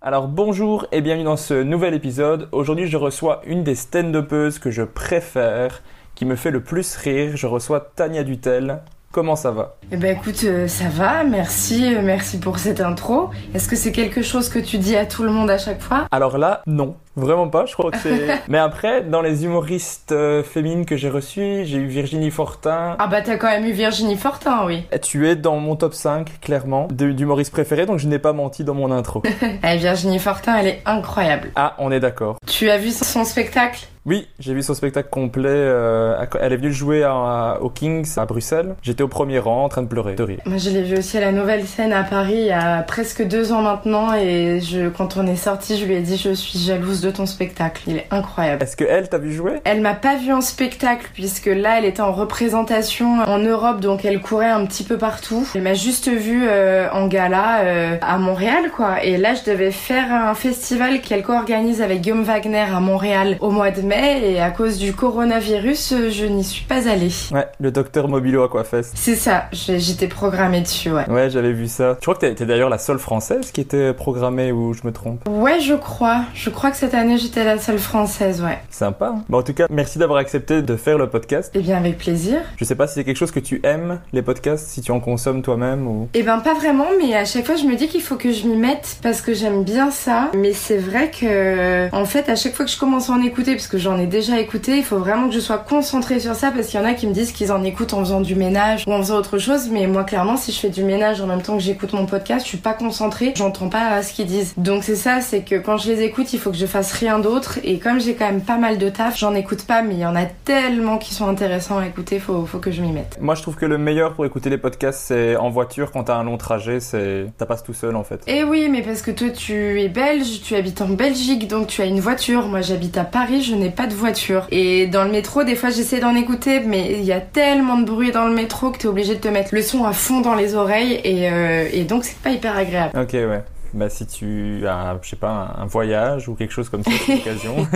Alors bonjour et bienvenue dans ce nouvel épisode. Aujourd'hui je reçois une des stand-upeuses que je préfère, qui me fait le plus rire. Je reçois Tania Dutel. Comment ça va? Eh ben écoute, euh, ça va, merci, euh, merci pour cette intro. Est-ce que c'est quelque chose que tu dis à tout le monde à chaque fois? Alors là, non. Vraiment pas, je crois que c'est. Mais après, dans les humoristes euh, féminines que j'ai reçues, j'ai eu Virginie Fortin. Ah bah t'as quand même eu Virginie Fortin, oui. Tu es dans mon top 5, clairement, d'humoristes préférés, donc je n'ai pas menti dans mon intro. Eh, Virginie Fortin, elle est incroyable. ah, on est d'accord. Tu as vu son spectacle? Oui, j'ai vu son spectacle complet. euh, elle est venue jouer à- au Kings à Bruxelles. J'étais au premier rang en train de pleurer, de rire. Moi je l'ai vu aussi à la nouvelle scène à Paris il y a presque deux ans maintenant et je, quand on est sorti, je lui ai dit je suis jalouse de ton spectacle, il est incroyable. Est-ce que elle t'a vu jouer? Elle m'a pas vu en spectacle puisque là elle était en représentation en Europe donc elle courait un petit peu partout. Elle m'a juste vu euh, en gala euh, à Montréal quoi et là je devais faire un festival qu'elle co-organise avec Guillaume Wagner à Montréal au mois de mai et à cause du coronavirus je n'y suis pas allée. Ouais, le docteur Mobilo Aquafest. C'est ça, j'étais programmée dessus ouais. Ouais, j'avais vu ça. Je crois que t'es- d'ailleurs la seule française qui était programmée ou je me trompe? Ouais je crois, je crois que cette année j'étais la seule française ouais. Sympa. hein bon, en tout cas, merci d'avoir accepté de faire le podcast. Eh bien avec plaisir. Je sais pas si c'est quelque chose que tu aimes, les podcasts, si tu en consommes toi-même ou. Eh ben pas vraiment, mais à chaque fois je me dis qu'il faut que je m'y mette parce que j'aime bien ça. Mais c'est vrai que en fait à chaque fois que je commence à en écouter, parce que j'en ai déjà écouté, il faut vraiment que je sois concentrée sur ça parce qu'il y en a qui me disent qu'ils en écoutent en faisant du ménage ou en faisant autre chose. Mais moi clairement si je fais du ménage en même temps que j'écoute mon podcast, je suis pas concentrée, j'entends pas ce qu'ils disent. Donc c'est ça, c'est que quand je les écoute, il faut que je fasse rien d'autre. Et comme j'ai quand même pas mal de taf, j'en écoute pas, mais il y en a tellement qui sont intéressants à écouter, faut, faut que je m'y mette. Moi, je trouve que le meilleur pour écouter les podcasts, c'est en voiture quand t'as un long trajet, c'est. T'as pas tout seul en fait. Eh oui, mais parce que toi tu es belge, tu habites en Belgique, donc tu as une voiture. Moi j'habite à Paris, je n'ai pas de voiture. Et dans le métro, des fois j'essaie d'en écouter, mais il y a tellement de bruit dans le métro que t'es obligé de te mettre le son à fond dans les oreilles, et, euh, et donc c'est pas hyper agréable. Ok, ouais. Bah, si tu as, je sais pas, un, voyage ou quelque chose comme ça, c'est l'occasion.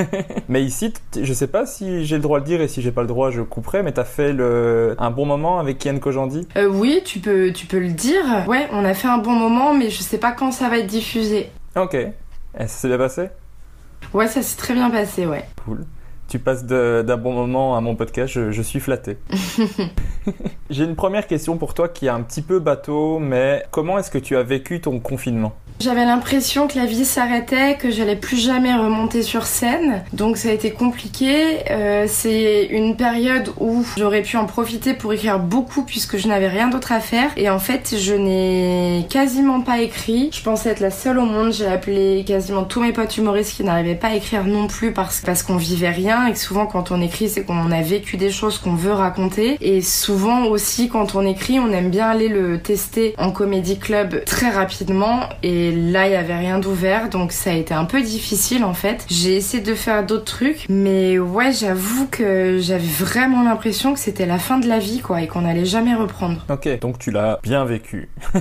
mais ici, je sais pas si j'ai le droit de le dire et si j'ai pas le droit, je couperai, mais t'as fait le, un bon moment avec Kian Kojandi? Euh, oui, tu peux, tu peux le dire. Ouais, on a fait un bon moment, mais je sais pas quand ça va être diffusé. Ok. Et ça s'est bien passé? Ouais, ça s'est très bien passé, ouais. Cool. Tu passes d'un bon moment à mon podcast, je, je suis flatté. J'ai une première question pour toi qui est un petit peu bateau, mais comment est-ce que tu as vécu ton confinement? J'avais l'impression que la vie s'arrêtait, que j'allais plus jamais remonter sur scène, donc ça a été compliqué. Euh, c'est une période où j'aurais pu en profiter pour écrire beaucoup puisque je n'avais rien d'autre à faire. Et en fait, je n'ai quasiment pas écrit. Je pensais être la seule au monde. J'ai appelé quasiment tous mes potes humoristes qui n'arrivaient pas à écrire non plus parce, parce qu'on vivait rien et que souvent quand on écrit, c'est qu'on a vécu des choses qu'on veut raconter. Et souvent aussi quand on écrit, on aime bien aller le tester en comédie club très rapidement. Et là, il y avait rien d'ouvert, donc ça a été un peu difficile en fait. J'ai essayé de faire d'autres trucs, mais ouais, j'avoue que j'avais vraiment l'impression que c'était la fin de la vie quoi et qu'on allait jamais reprendre. Ok, donc tu l'as bien vécu.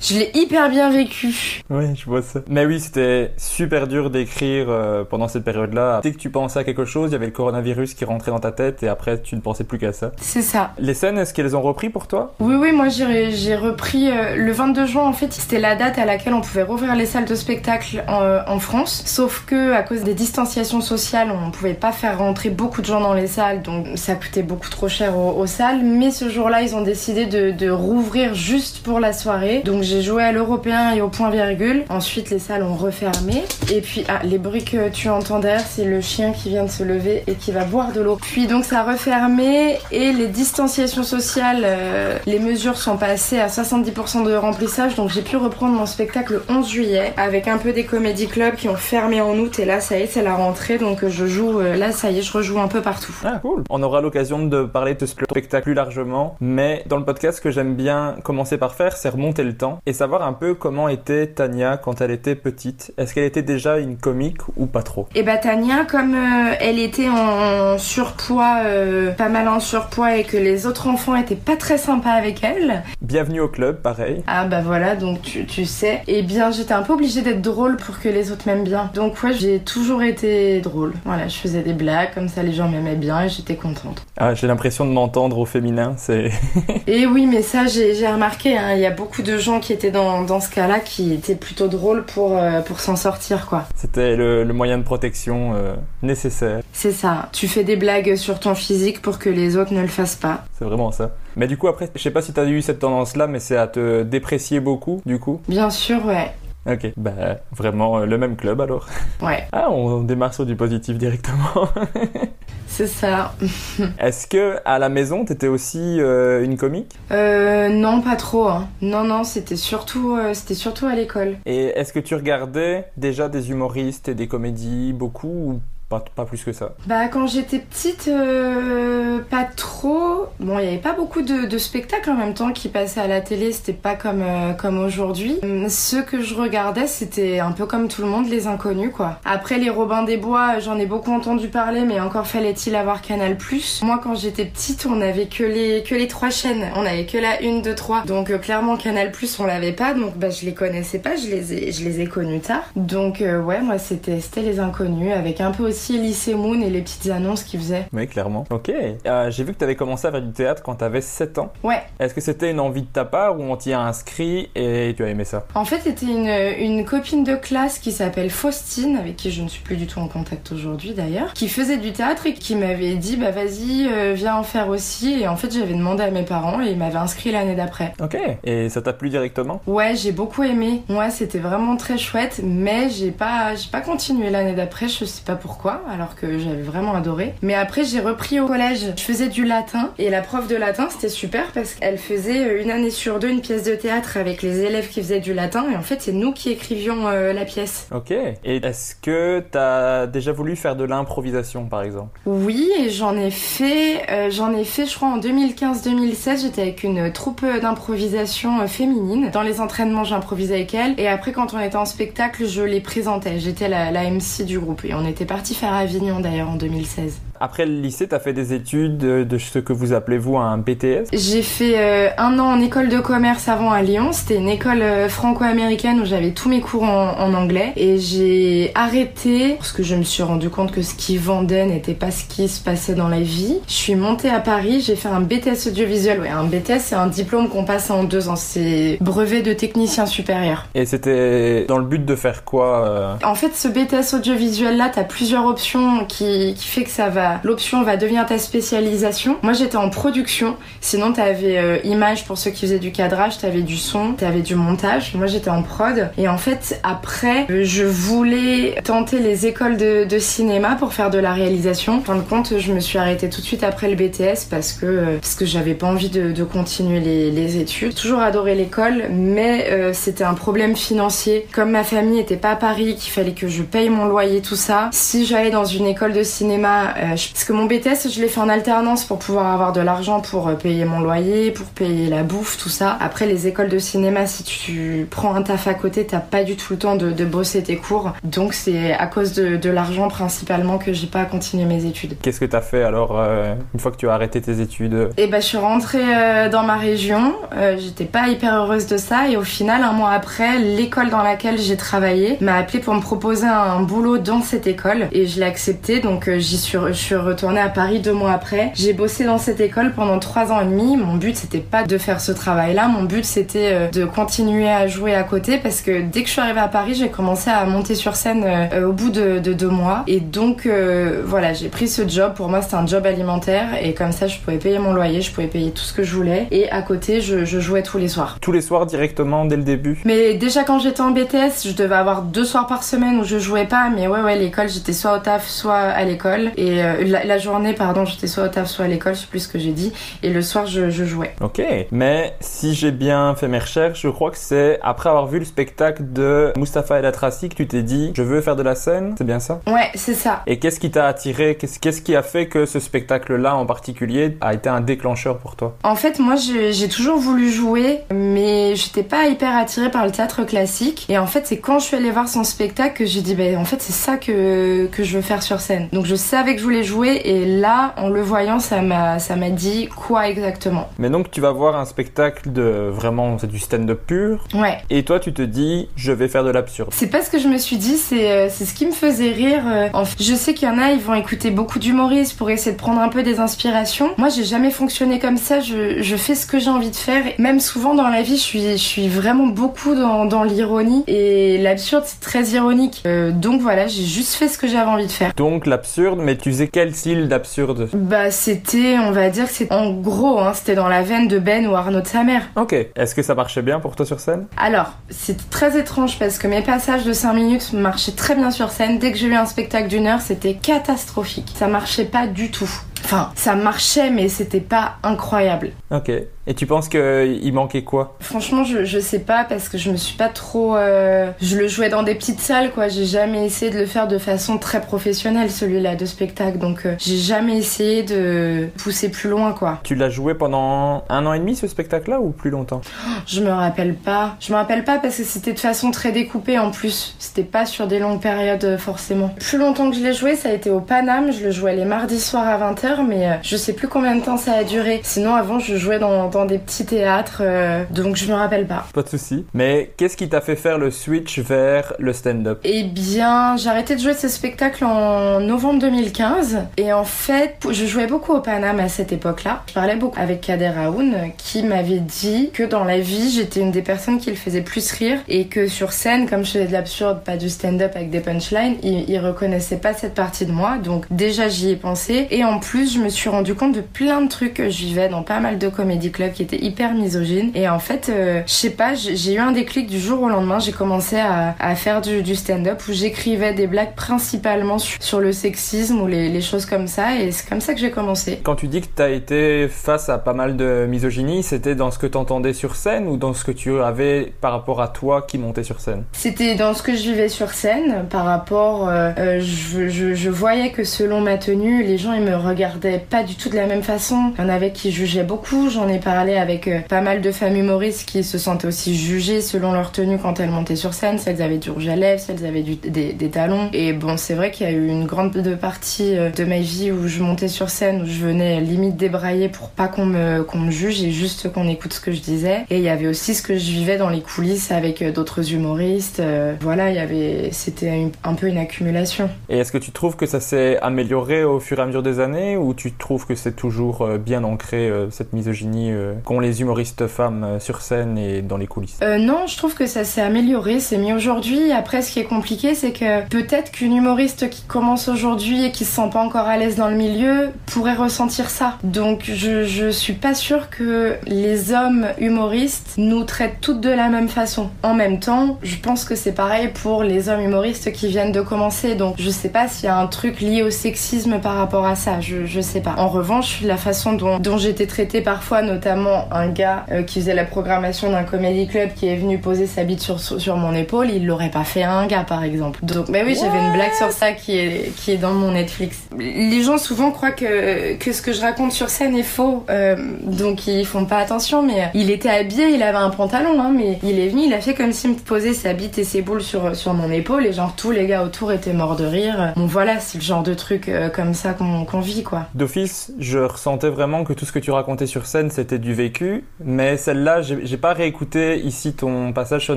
Je l'ai hyper bien vécu. Oui, je vois ça. Mais oui, c'était super dur d'écrire euh, pendant cette période-là. Dès que tu pensais à quelque chose, il y avait le coronavirus qui rentrait dans ta tête et après tu ne pensais plus qu'à ça. C'est ça. Les scènes, est-ce qu'elles ont repris pour toi? Oui, oui, moi j'ai repris euh, le 22 juin en fait, c'était la date à laquelle on pouvait rouvrir les salles de spectacle en, euh, en France. Sauf que à cause des distanciations sociales, on pouvait pas faire rentrer beaucoup de gens dans les salles, donc ça coûtait beaucoup trop cher aux, aux salles. Mais ce jour-là, ils ont décidé de, de rouvrir juste pour la soirée. Donc j'ai joué à l'Européen et au point virgule. Ensuite, les salles ont refermé. Et puis, ah, les bruits que tu entends derrière, c'est le chien qui vient de se lever et qui va boire de l'eau. Puis donc ça a refermé et les distanciations sociales, euh, les mesures sont passées à 70% de remplissage. Donc j'ai pu reprendre mon spectacle le 11 juillet avec un peu des comédie clubs qui ont fermé en août. Et là, ça y est, c'est la rentrée. Donc je joue, euh, là, ça y est, je rejoue un peu partout. Ah, cool. On aura l'occasion de parler de ce spectacle plus largement, mais dans le podcast, ce que j'aime bien commencer par faire, c'est remonter le temps et savoir un peu comment était Tania quand elle était petite. Est-ce qu'elle était déjà une comique ou pas trop? Et bah Tania, comme euh, elle était en surpoids, euh, pas mal en surpoids et que les autres enfants étaient pas très sympas avec elle, bienvenue au club, pareil. Ah bah voilà, donc tu, tu sais. Eh bien, j'étais un peu obligée d'être drôle pour que les autres m'aiment bien. Donc ouais, j'ai toujours été drôle. Voilà, je faisais des blagues, comme ça les gens m'aimaient bien et j'étais contente. Ah, j'ai l'impression de m'entendre au féminin, c'est... et oui, mais ça, j'ai remarqué, hein, il y a beaucoup de gens qui étaient dans, dans ce cas-là qui étaient plutôt drôles pour, euh, pour s'en sortir, quoi. C'était le, le, moyen de protection euh, nécessaire. C'est ça. Tu fais des blagues sur ton physique pour que les autres ne le fassent pas. C'est vraiment ça. Mais du coup, après, je sais pas si t'as eu cette tendance-là, mais c'est à te déprécier beaucoup, du coup Bien sûr, ouais. Ok, bah vraiment euh, le même club alors. Ouais. Ah, on démarre sur du positif directement. C'est ça. Est-ce que à la maison t'étais aussi euh, une comique? Euh, Non, pas trop. Hein. Non, non, c'était surtout, euh, c'était surtout à l'école. Et est-ce que tu regardais déjà des humoristes et des comédies beaucoup ou pas, plus que ça. Bah quand j'étais petite, euh, pas trop. Bon, il n'y avait pas beaucoup de, spectacles en même temps qui passaient à la télé. C'était pas comme euh, comme aujourd'hui. Ce que je regardais, c'était un peu comme tout le monde, les inconnus quoi. Après les Robins des Bois, j'en ai beaucoup entendu parler, mais encore fallait-il avoir Canal+. Moi, quand j'étais petite, on avait que les que les trois chaînes. On avait que la une, deux, trois. Donc euh, clairement Canal+, on l'avait pas. Donc bah je les connaissais pas. Je les ai je les ai connus tard. Donc ouais, moi c'était les inconnus avec un peu aussi Lycée Moon et les petites annonces qu'ils faisaient. Oui, clairement. Ok. Euh, j'ai vu que tu avais commencé à faire du théâtre quand tu avais 7 ans. Ouais. Est-ce que c'était une envie de ta part ou on t'y a inscrit et tu as aimé ça? En fait, c'était une, une copine de classe qui s'appelle Faustine, avec qui je ne suis plus du tout en contact aujourd'hui d'ailleurs, qui faisait du théâtre et qui m'avait dit bah vas-y, euh, viens en faire aussi. Et en fait, j'avais demandé à mes parents et ils m'avaient inscrit l'année d'après. Ok. Et ça t'a plu directement? Ouais, j'ai beaucoup aimé. Moi, c'était vraiment très chouette, mais j'ai pas, j'ai pas continué l'année d'après. Je sais pas pourquoi alors que j'avais vraiment adoré. Mais après, j'ai repris au collège. Je faisais du latin et la prof de latin, c'était super parce qu'elle faisait euh, une année sur deux une pièce de théâtre avec les élèves qui faisaient du latin et en fait, c'est nous qui écrivions euh, la pièce. Ok. Et est-ce que t'as déjà voulu faire de l'improvisation par exemple? Oui, et j'en ai fait, euh, j'en ai fait, je crois, en 2015-2016. J'étais avec une troupe d'improvisation féminine. Dans les entraînements, j'improvisais avec elle et après, quand on était en spectacle, je les présentais. J'étais la, la MC du groupe et on était parti faire Avignon d'ailleurs en 2016. Après le lycée, tu as fait des études de ce que vous appelez vous un BTS J'ai fait euh, un an en école de commerce avant à Lyon. C'était une école euh, franco-américaine où j'avais tous mes cours en, anglais. Et j'ai arrêté parce que je me suis rendu compte que ce qu'ils vendaient n'était pas ce qui se passait dans la vie. Je suis montée à Paris, j'ai fait un BTS audiovisuel. Ouais, un BTS, c'est un diplôme qu'on passe en deux ans. C'est brevet de technicien supérieur. Et c'était dans le but de faire quoi euh? En fait, ce BTS audiovisuel là, t'as plusieurs options qui, qui fait que ça va l'option va devenir ta spécialisation. Moi j'étais en production, sinon t'avais euh, image pour ceux qui faisaient du cadrage, t'avais du son, t'avais du montage. Moi j'étais en prod et en fait après je voulais tenter les écoles de, cinéma pour faire de la réalisation. En fin de compte je me suis arrêtée tout de suite après le BTS parce que euh, parce que j'avais pas envie de, continuer les, études. Toujours adoré l'école mais euh, c'était un problème financier. Comme ma famille était pas à Paris, qu'il fallait que je paye mon loyer tout ça. Si j'allais dans une école de cinéma, parce que mon BTS, je l'ai fait en alternance pour pouvoir avoir de l'argent pour euh, payer mon loyer, pour payer la bouffe, tout ça. Après, les écoles de cinéma, si tu prends un taf à côté, t'as pas du tout le temps de, bosser tes cours. Donc, c'est à cause de, l'argent principalement que j'ai pas continué mes études. Qu'est-ce que t'as fait alors euh, une fois que tu as arrêté tes études? Eh ben, je suis rentrée euh, dans ma région. J'étais pas hyper heureuse de ça et au final, un mois après, l'école dans laquelle j'ai travaillé m'a appelé pour me proposer un boulot dans cette école et je l'ai accepté. Donc, j'y suis, je suis retournée à Paris deux mois après. J'ai bossé dans cette école pendant trois ans et demi. Mon but c'était pas de faire ce travail-là. Mon but c'était euh, de continuer à jouer à côté parce que dès que je suis arrivée à Paris, j'ai commencé à monter sur scène euh, au bout de, deux mois. Et donc euh, voilà, j'ai pris ce job. Pour moi, c'était un job alimentaire et comme ça, je pouvais payer mon loyer, je pouvais payer tout ce que je voulais. Et à côté, je, je jouais tous les soirs. Tous les soirs directement dès le début. Mais déjà quand j'étais en BTS, je devais avoir deux soirs par semaine où je jouais pas. Mais ouais ouais, l'école, j'étais soit au taf, soit à l'école. Et la, la journée, pardon, j'étais soit au taf, soit à l'école, je sais plus ce que j'ai dit. Et le soir, je, jouais. Ok. Mais si j'ai bien fait mes recherches, je crois que c'est après avoir vu le spectacle de Mustapha El Atrassi que tu t'es dit, je veux faire de la scène. C'est bien ça? Ouais, c'est ça. Et qu'est-ce qui t'a attiré? Qu'est-ce qui a fait que ce spectacle-là en particulier a été un déclencheur pour toi? En fait, moi, j'ai toujours voulu jouer, mais j'étais pas hyper attirée par le théâtre classique. Et en fait, c'est quand je suis allée voir son spectacle que j'ai dit, ben, en fait, c'est ça que, que je veux faire sur scène. Donc, je savais que je voulais voulais jouer et là, en le voyant, ça m'a, ça m'a dit quoi exactement. Mais donc tu vas voir un spectacle de vraiment, c'est du stand-up pur. Ouais. Et toi, tu te dis, je vais faire de l'absurde. C'est pas ce que je me suis dit, c'est, euh, c'est ce qui me faisait rire. euh. Je sais qu'il y en a, ils vont écouter beaucoup d'humoristes pour essayer de prendre un peu des inspirations. Moi, j'ai jamais fonctionné comme ça. Je, je fais ce que j'ai envie de faire. Et même souvent dans la vie, je suis, je suis vraiment beaucoup dans, dans l'ironie et l'absurde, c'est très ironique. Euh, donc voilà, j'ai juste fait ce que j'avais envie de faire. Donc l'absurde, mais tu faisais quel style d'absurde Bah, c'était, on va dire que c'est en gros, hein, c'était dans la veine de Ben ou Arnaud de sa mère. Ok. Est-ce que ça marchait bien pour toi sur scène? Alors, c'était très étrange parce que mes passages de 5 minutes marchaient très bien sur scène. Dès que j'ai eu un spectacle d'une heure, c'était catastrophique. Ça marchait pas du tout. Enfin, ça marchait, mais c'était pas incroyable. Ok. Et tu penses qu'il manquait quoi? Franchement, je, je sais pas parce que je me suis pas trop. euh, Je le jouais dans des petites salles, quoi. J'ai jamais essayé de le faire de façon très professionnelle, celui-là de spectacle. Donc, euh, j'ai jamais essayé de pousser plus loin, quoi. Tu l'as joué pendant un an et demi ce spectacle-là ou plus longtemps? Je me rappelle pas. Je me rappelle pas parce que c'était de façon très découpée en plus. C'était pas sur des longues périodes euh, forcément. Plus longtemps que je l'ai joué, ça a été au Paname. Je le jouais les mardis soirs à 20h, mais euh, je sais plus combien de temps ça a duré. Sinon, avant, je jouais dans, dans des petits théâtres, euh, donc je me rappelle pas. Pas de souci. Mais qu'est-ce qui t'a fait faire le switch vers le stand-up? Eh bien, j'ai arrêté de jouer ce spectacle en novembre 2015. Et en fait, je jouais beaucoup au Paname à cette époque-là. Je parlais beaucoup avec Kader Aoun, qui m'avait dit que dans la vie, j'étais une des personnes qui le faisait plus rire. Et que sur scène, comme je faisais de l'absurde, pas du stand-up avec des punchlines, il, il reconnaissait pas cette partie de moi. Donc déjà, j'y ai pensé. Et en plus, je me suis rendu compte de plein de trucs que je vivais dans pas mal de comédie clubs qui étaient hyper misogynes. Et en fait, euh, je sais pas, j'ai eu un déclic du jour au lendemain. J'ai commencé à, à faire du, du stand-up où j'écrivais des blagues principalement sur, sur le sexisme ou les, les choses comme ça. Et c'est comme ça que j'ai commencé. Quand tu dis que t'as été face à pas mal de misogynie, c'était dans ce que t'entendais sur scène ou dans ce que tu avais par rapport à toi qui montait sur scène? C'était dans ce que je vivais sur scène par rapport. euh, euh, je, je, je voyais que selon ma tenue, les gens ils me regardaient pas du tout de la même façon. Il y en avait qui jugeaient beaucoup. J'en ai parlé avec euh, pas mal de femmes humoristes qui se sentaient aussi jugées selon leur tenue quand elles montaient sur scène. Si elles avaient du rouge à lèvres, si elles avaient des, des talons. Et bon, c'est vrai qu'il y a eu une grande de partie euh, de ma vie où je montais sur scène, où je venais limite débrailler pour pas qu'on me, qu'on me juge et juste qu'on écoute ce que je disais. Et il y avait aussi ce que je vivais dans les coulisses avec euh, d'autres humoristes. Voilà, il y avait, c'était un peu une accumulation. Et est-ce que tu trouves que ça s'est amélioré au fur et à mesure des années ou tu trouves que c'est toujours euh, bien ancré euh, cette misogynie euh, qu'ont les humoristes femmes sur scène et dans les coulisses? Non, je trouve que ça s'est amélioré, c'est mieux aujourd'hui. Après, ce qui est compliqué, c'est que peut-être qu'une humoriste qui commence aujourd'hui et qui se sent pas encore à l'aise dans le milieu pourrait ressentir ça. Donc, je, je suis pas sûre que les hommes humoristes nous traitent toutes de la même façon. En même temps, je pense que c'est pareil pour les hommes humoristes qui viennent de commencer. Donc, je sais pas s'il y a un truc lié au sexisme par rapport à ça. Je sais pas. En revanche, la façon dont, dont j'étais traitée parfois, notamment un gars euh, qui faisait la programmation d'un comédie club qui est venu poser sa bite sur, sur mon épaule, il l'aurait pas fait à un gars par exemple. Donc, bah oui, j'avais une blague sur ça qui est, qui est dans mon Netflix. Les gens souvent croient que, que ce que je raconte sur scène est faux, euh, donc ils font pas attention, mais il était habillé, il avait un pantalon, hein, mais il est venu, il a fait comme s'il me posait sa bite et ses boules sur, sur mon épaule, et genre tous les gars autour étaient morts de rire. Bon voilà, c'est le genre de truc euh, comme ça qu'on qu'on vit quoi. D'office, je ressentais vraiment que tout ce que tu racontais sur scène, c'était du vécu. Mais celle-là, j'ai j'ai pas réécouté ici ton passage sur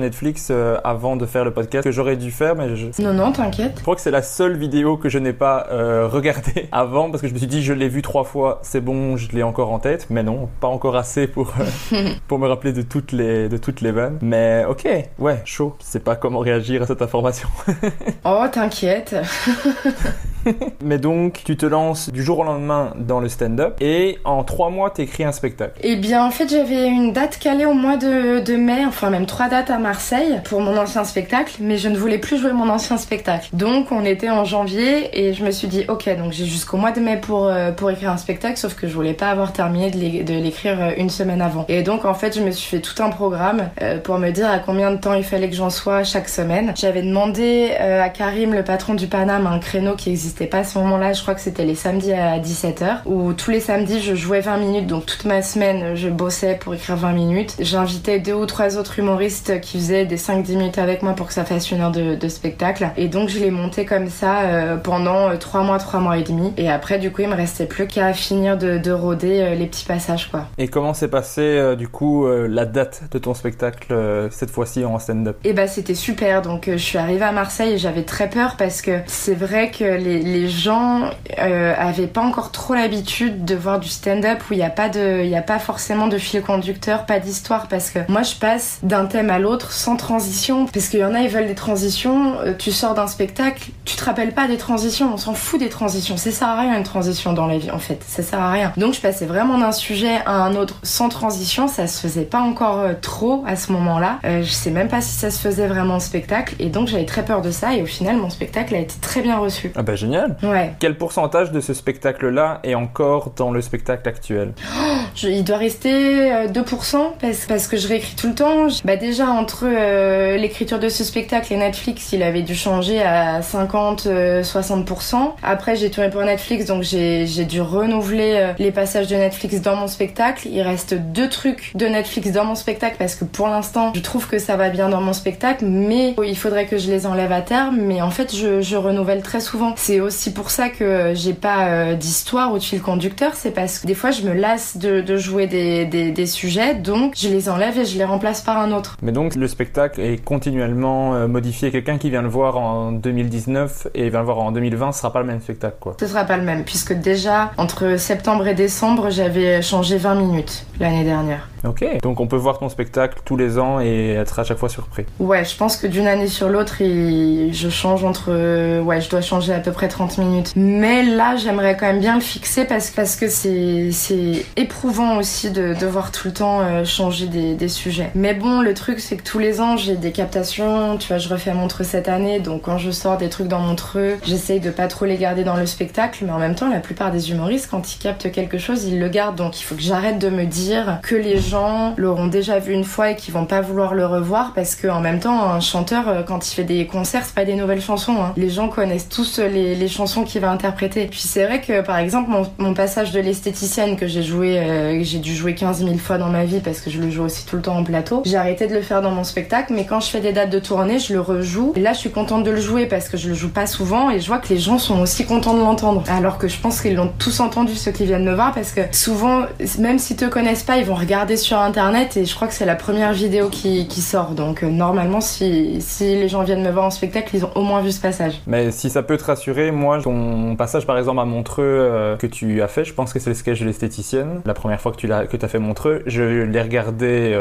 Netflix euh, avant de faire le podcast que j'aurais dû faire, mais je, Non, non, t'inquiète. je crois que c'est la seule vidéo que je n'ai pas euh, regardée avant parce que je me suis dit je l'ai vue trois fois, c'est bon, je l'ai encore en tête. Mais non, pas encore assez pour euh, pour me rappeler de toutes les de toutes les vannes. Mais ok, ouais, chaud. Je sais pas comment réagir à cette information. Oh, t'inquiète. mais donc, tu te lances du jour au lendemain dans le stand-up et en trois mois, t'écris un spectacle. Eh bien, en fait, j'avais une date calée au mois de, mai, enfin même trois dates à Marseille pour mon ancien spectacle, mais je ne voulais plus jouer mon ancien spectacle. Donc, on était en janvier et je me suis dit, ok, donc j'ai jusqu'au mois de mai pour, euh, pour écrire un spectacle, sauf que je voulais pas avoir terminé de l'é- de l'écrire euh, une semaine avant. Et donc, en fait, je me suis fait tout un programme euh, pour me dire à combien de temps il fallait que j'en sois chaque semaine. J'avais demandé à Karim, le patron du Paname, un créneau qui existait n'existait pas à ce moment-là. Je crois que c'était les samedis à 17h, où tous les samedis, je jouais 20 minutes. Donc toute ma semaine, je bossais pour écrire 20 minutes. J'invitais deux ou trois autres humoristes qui faisaient des 5-10 minutes avec moi pour que ça fasse une heure de, spectacle. Et donc je l'ai monté comme ça euh, pendant 3 mois, 3 mois et demi. Et après, du coup, il me restait plus qu'à finir de, de rôder les petits passages, quoi. Et comment s'est passé, du coup, la date de ton spectacle cette fois-ci en stand-up? Et bah, c'était super. Donc, je suis arrivée à Marseille et j'avais très peur parce que c'est vrai que les, les gens euh, avaient pas encore trop l'habitude de voir du stand-up où il n'y a pas de, a pas forcément de fil conducteur, pas d'histoire parce que moi je passe d'un thème à l'autre sans transition parce qu'il y en a ils veulent des transitions. Euh, tu sors d'un spectacle, tu te rappelles pas des transitions, on s'en fout des transitions. Ça sert à rien une transition dans la vie en fait, ça sert à rien. Donc je passais vraiment d'un sujet à un autre sans transition, ça se faisait pas encore euh, trop à ce moment-là. Euh, je sais même pas si ça se faisait vraiment en spectacle et donc j'avais très peur de ça et au final mon spectacle a été très bien reçu. Ah bah génial. Ouais. Quel pourcentage de ce spectacle-là est encore dans le spectacle actuel? Oh, Il doit rester 2% euh, parce, parce, que je réécris tout le temps. Bah déjà entre euh, l'écriture de ce spectacle et Netflix, il avait dû changer à 50-60%. Euh, Après j'ai tourné pour Netflix donc j'ai dû renouveler les passages de Netflix dans mon spectacle. Il reste deux trucs de Netflix dans mon spectacle parce que pour l'instant je trouve que ça va bien dans mon spectacle mais il faudrait que je les enlève à terme. Mais en fait je, je renouvelle très souvent. C'est aussi pour ça que j'ai pas euh, d'histoire ou de fil conducteur, c'est parce que des fois je me lasse de, de jouer des, des, des, sujets, donc je les enlève et je les remplace par un autre. Mais donc le spectacle est continuellement euh, modifié. Quelqu'un qui vient le voir en 2019 et vient le voir en 2020, ce sera pas le même spectacle quoi. Ce sera pas le même, puisque déjà entre septembre et décembre, j'avais changé 20 minutes l'année dernière. Ok, donc on peut voir ton spectacle tous les ans et être à chaque fois surpris. Ouais, je pense que d'une année sur l'autre, je change entre. Ouais, je dois changer à peu près 30 minutes. Mais là, j'aimerais quand même bien le fixer parce, parce que c'est éprouvant aussi de devoir tout le temps euh, changer des, des, sujets. Mais bon, le truc, c'est que tous les ans, j'ai des captations. Tu vois, je refais Montreux cette année, donc quand je sors des trucs dans Montreux, j'essaye de pas trop les garder dans le spectacle. Mais en même temps, la plupart des humoristes, quand ils captent quelque chose, ils le gardent. Donc il faut que j'arrête de me dire que les gens l'auront déjà vu une fois et qui vont pas vouloir le revoir parce que en même temps un chanteur euh, quand il fait des concerts c'est pas des nouvelles chansons hein. les gens connaissent tous euh, les, chansons qu'il va interpréter puis c'est vrai que par exemple mon, passage de l'esthéticienne que j'ai joué euh, j'ai dû jouer 15 000 fois dans ma vie parce que je le joue aussi tout le temps en plateau j'ai arrêté de le faire dans mon spectacle mais quand je fais des dates de tournée je le rejoue là je suis contente de le jouer parce que je le joue pas souvent et je vois que les gens sont aussi contents de l'entendre alors que je pense qu'ils l'ont tous entendu ceux qui viennent me voir parce que souvent même s'ils te connaissent pas ils vont regarder sur internet et je crois que c'est la première vidéo qui, sort. Donc euh, normalement, si, les gens viennent me voir en spectacle, ils ont au moins vu ce passage. Mais si ça peut te rassurer, moi, ton passage par exemple à Montreux euh, que tu as fait, je pense que c'est le sketch de l'esthéticienne. La première fois que tu as, que as fait Montreux, je l'ai regardé.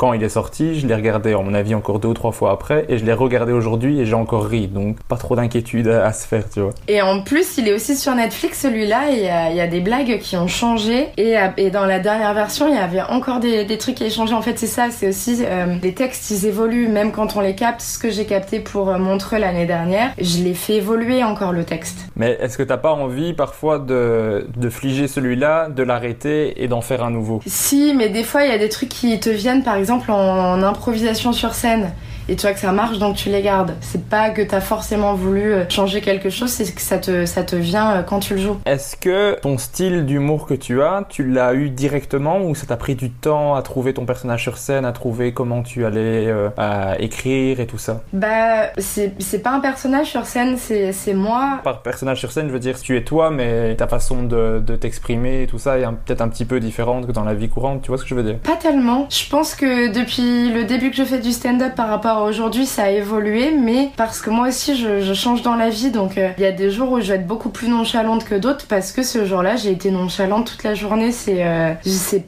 Euh, quand il est sorti, je l'ai regardé, à mon avis, encore deux ou trois fois après, et je l'ai regardé aujourd'hui et j'ai encore ri. Donc, pas trop d'inquiétude à, se faire, tu vois. Et en plus, il est aussi sur Netflix, celui-là, et il y, a des blagues qui ont changé. Et, et, dans la dernière version, il y avait encore des, des trucs qui ont changé. En fait, c'est ça, c'est aussi euh, les textes, ils évoluent, même quand on les capte. Ce que j'ai capté pour euh, Montreux l'année dernière, je l'ai fait évoluer encore le texte. Mais est-ce que t'as pas envie parfois de, de fliger celui-là, de l'arrêter et d'en faire un nouveau? Si, mais des fois, il y a des trucs qui te viennent, par exemple, exemple en improvisation sur scène et tu vois que ça marche donc tu les gardes. C'est pas que t'as forcément voulu euh, changer quelque chose, c'est que ça te, ça te vient euh, quand tu le joues. Est-ce que ton style d'humour que tu as, tu l'as eu directement ou ça t'a pris du temps à trouver ton personnage sur scène, à trouver comment tu allais euh, écrire et tout ça? Bah, c'est pas un personnage sur scène, c'est moi. Par personnage sur scène, je veux dire, tu es toi, mais ta façon de, de t'exprimer et tout ça est peut-être un petit peu différente que dans la vie courante, tu vois ce que je veux dire? Pas tellement. Je pense que depuis le début que je fais du stand-up par rapport aujourd'hui, ça a évolué, mais parce que moi aussi, je, change dans la vie. Donc, euh, il y a des jours où je vais être beaucoup plus nonchalante que d'autres parce que ce jour-là, j'ai été nonchalante toute la journée. C'est euh,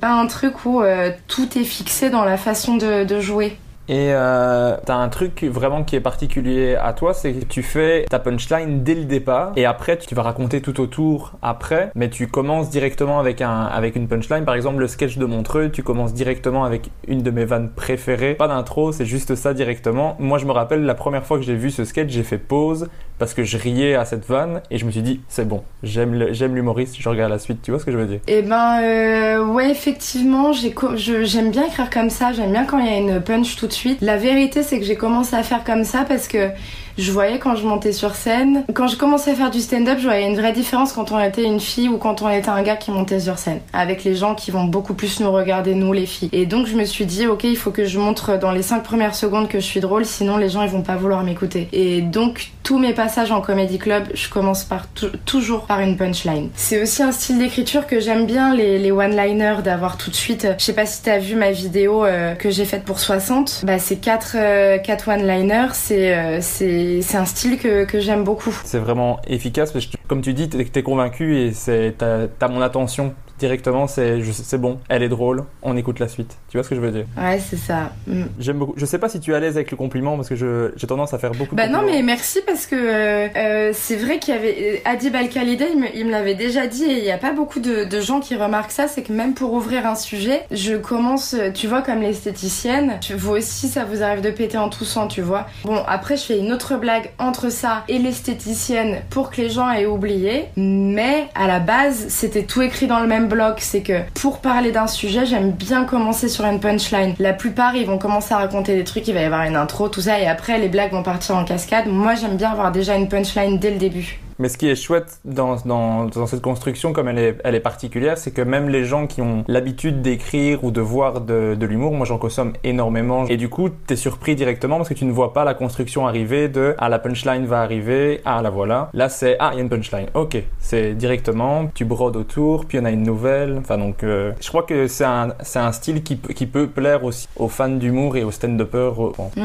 pas un truc où euh, tout est fixé dans la façon de jouer. Et euh, t'as un truc vraiment qui est particulier à toi, c'est que tu fais ta punchline dès le départ et après tu vas raconter tout autour après, mais tu commences directement avec, un, avec une punchline. Par exemple, le sketch de Montreux, tu commences directement avec une de mes vannes préférées. Pas d'intro, c'est juste ça directement. Moi, je me rappelle la première fois que j'ai vu ce sketch, j'ai fait pause parce que je riais à cette vanne et je me suis dit, c'est bon, j'aime l'humoriste, je regarde la suite. Tu vois ce que je veux dire? Eh ben, euh, ouais, effectivement, j'aime bien écrire comme ça, j'aime bien quand il y a une punch tout de suite. La vérité, c'est que j'ai commencé à faire comme ça parce que je voyais quand je montais sur scène, quand je commençais à faire du stand-up, je voyais une vraie différence quand on était une fille ou quand on était un gars qui montait sur scène, avec les gens qui vont beaucoup plus nous regarder, nous les filles. Et donc je me suis dit, ok, il faut que je montre dans les 5 premières secondes que je suis drôle, sinon les gens ils vont pas vouloir m'écouter. Et donc tous mes passages en comédie club, je commence par toujours par une punchline. C'est aussi un style d'écriture que j'aime bien, les, one-liners, d'avoir tout de suite. Je sais pas si t'as vu ma vidéo euh, que j'ai faite pour 60. Bah c'est 4 euh, one-liners, c'est euh, c'est un style que, que j'aime beaucoup. C'est vraiment efficace parce que comme tu dis, t'es convaincu et t'as mon attention directement, c'est c'est bon, elle est drôle, on écoute la suite. Tu vois ce que je veux dire? Ouais, c'est ça. Mm. J'aime beaucoup. Je sais pas si tu es à l'aise avec le compliment parce que j'ai tendance à faire beaucoup. Bah non, mais merci parce que euh, euh, c'est vrai qu'il y avait Adib Al Khalida, il me, l'avait déjà dit et il n'y a pas beaucoup de, de, gens qui remarquent ça. C'est que même pour ouvrir un sujet, je commence, tu vois, comme l'esthéticienne. Vous aussi, ça vous arrive de péter en toussant, tu vois. Bon, après, je fais une autre blague entre ça et l'esthéticienne pour que les gens aient oublié. Mais à la base, c'était tout écrit dans le même c'est que pour parler d'un sujet, j'aime bien commencer sur une punchline. La plupart, ils vont commencer à raconter des trucs, il va y avoir une intro, tout ça, et après, les blagues vont partir en cascade. Moi, j'aime bien avoir déjà une punchline dès le début. Mais ce qui est chouette dans, dans, cette construction, comme elle est, elle est particulière, c'est que même les gens qui ont l'habitude d'écrire ou de voir de, l'humour, moi j'en consomme énormément, et du coup t'es surpris directement parce que tu ne vois pas la construction arriver de ah la punchline va arriver, ah la voilà. Là c'est ah il y a une punchline, ok, c'est directement, tu brodes autour, puis en a une nouvelle. Enfin donc euh, je crois que c'est un, un style qui, qui peut plaire aussi aux fans d'humour et aux stand-uppers. Mmh,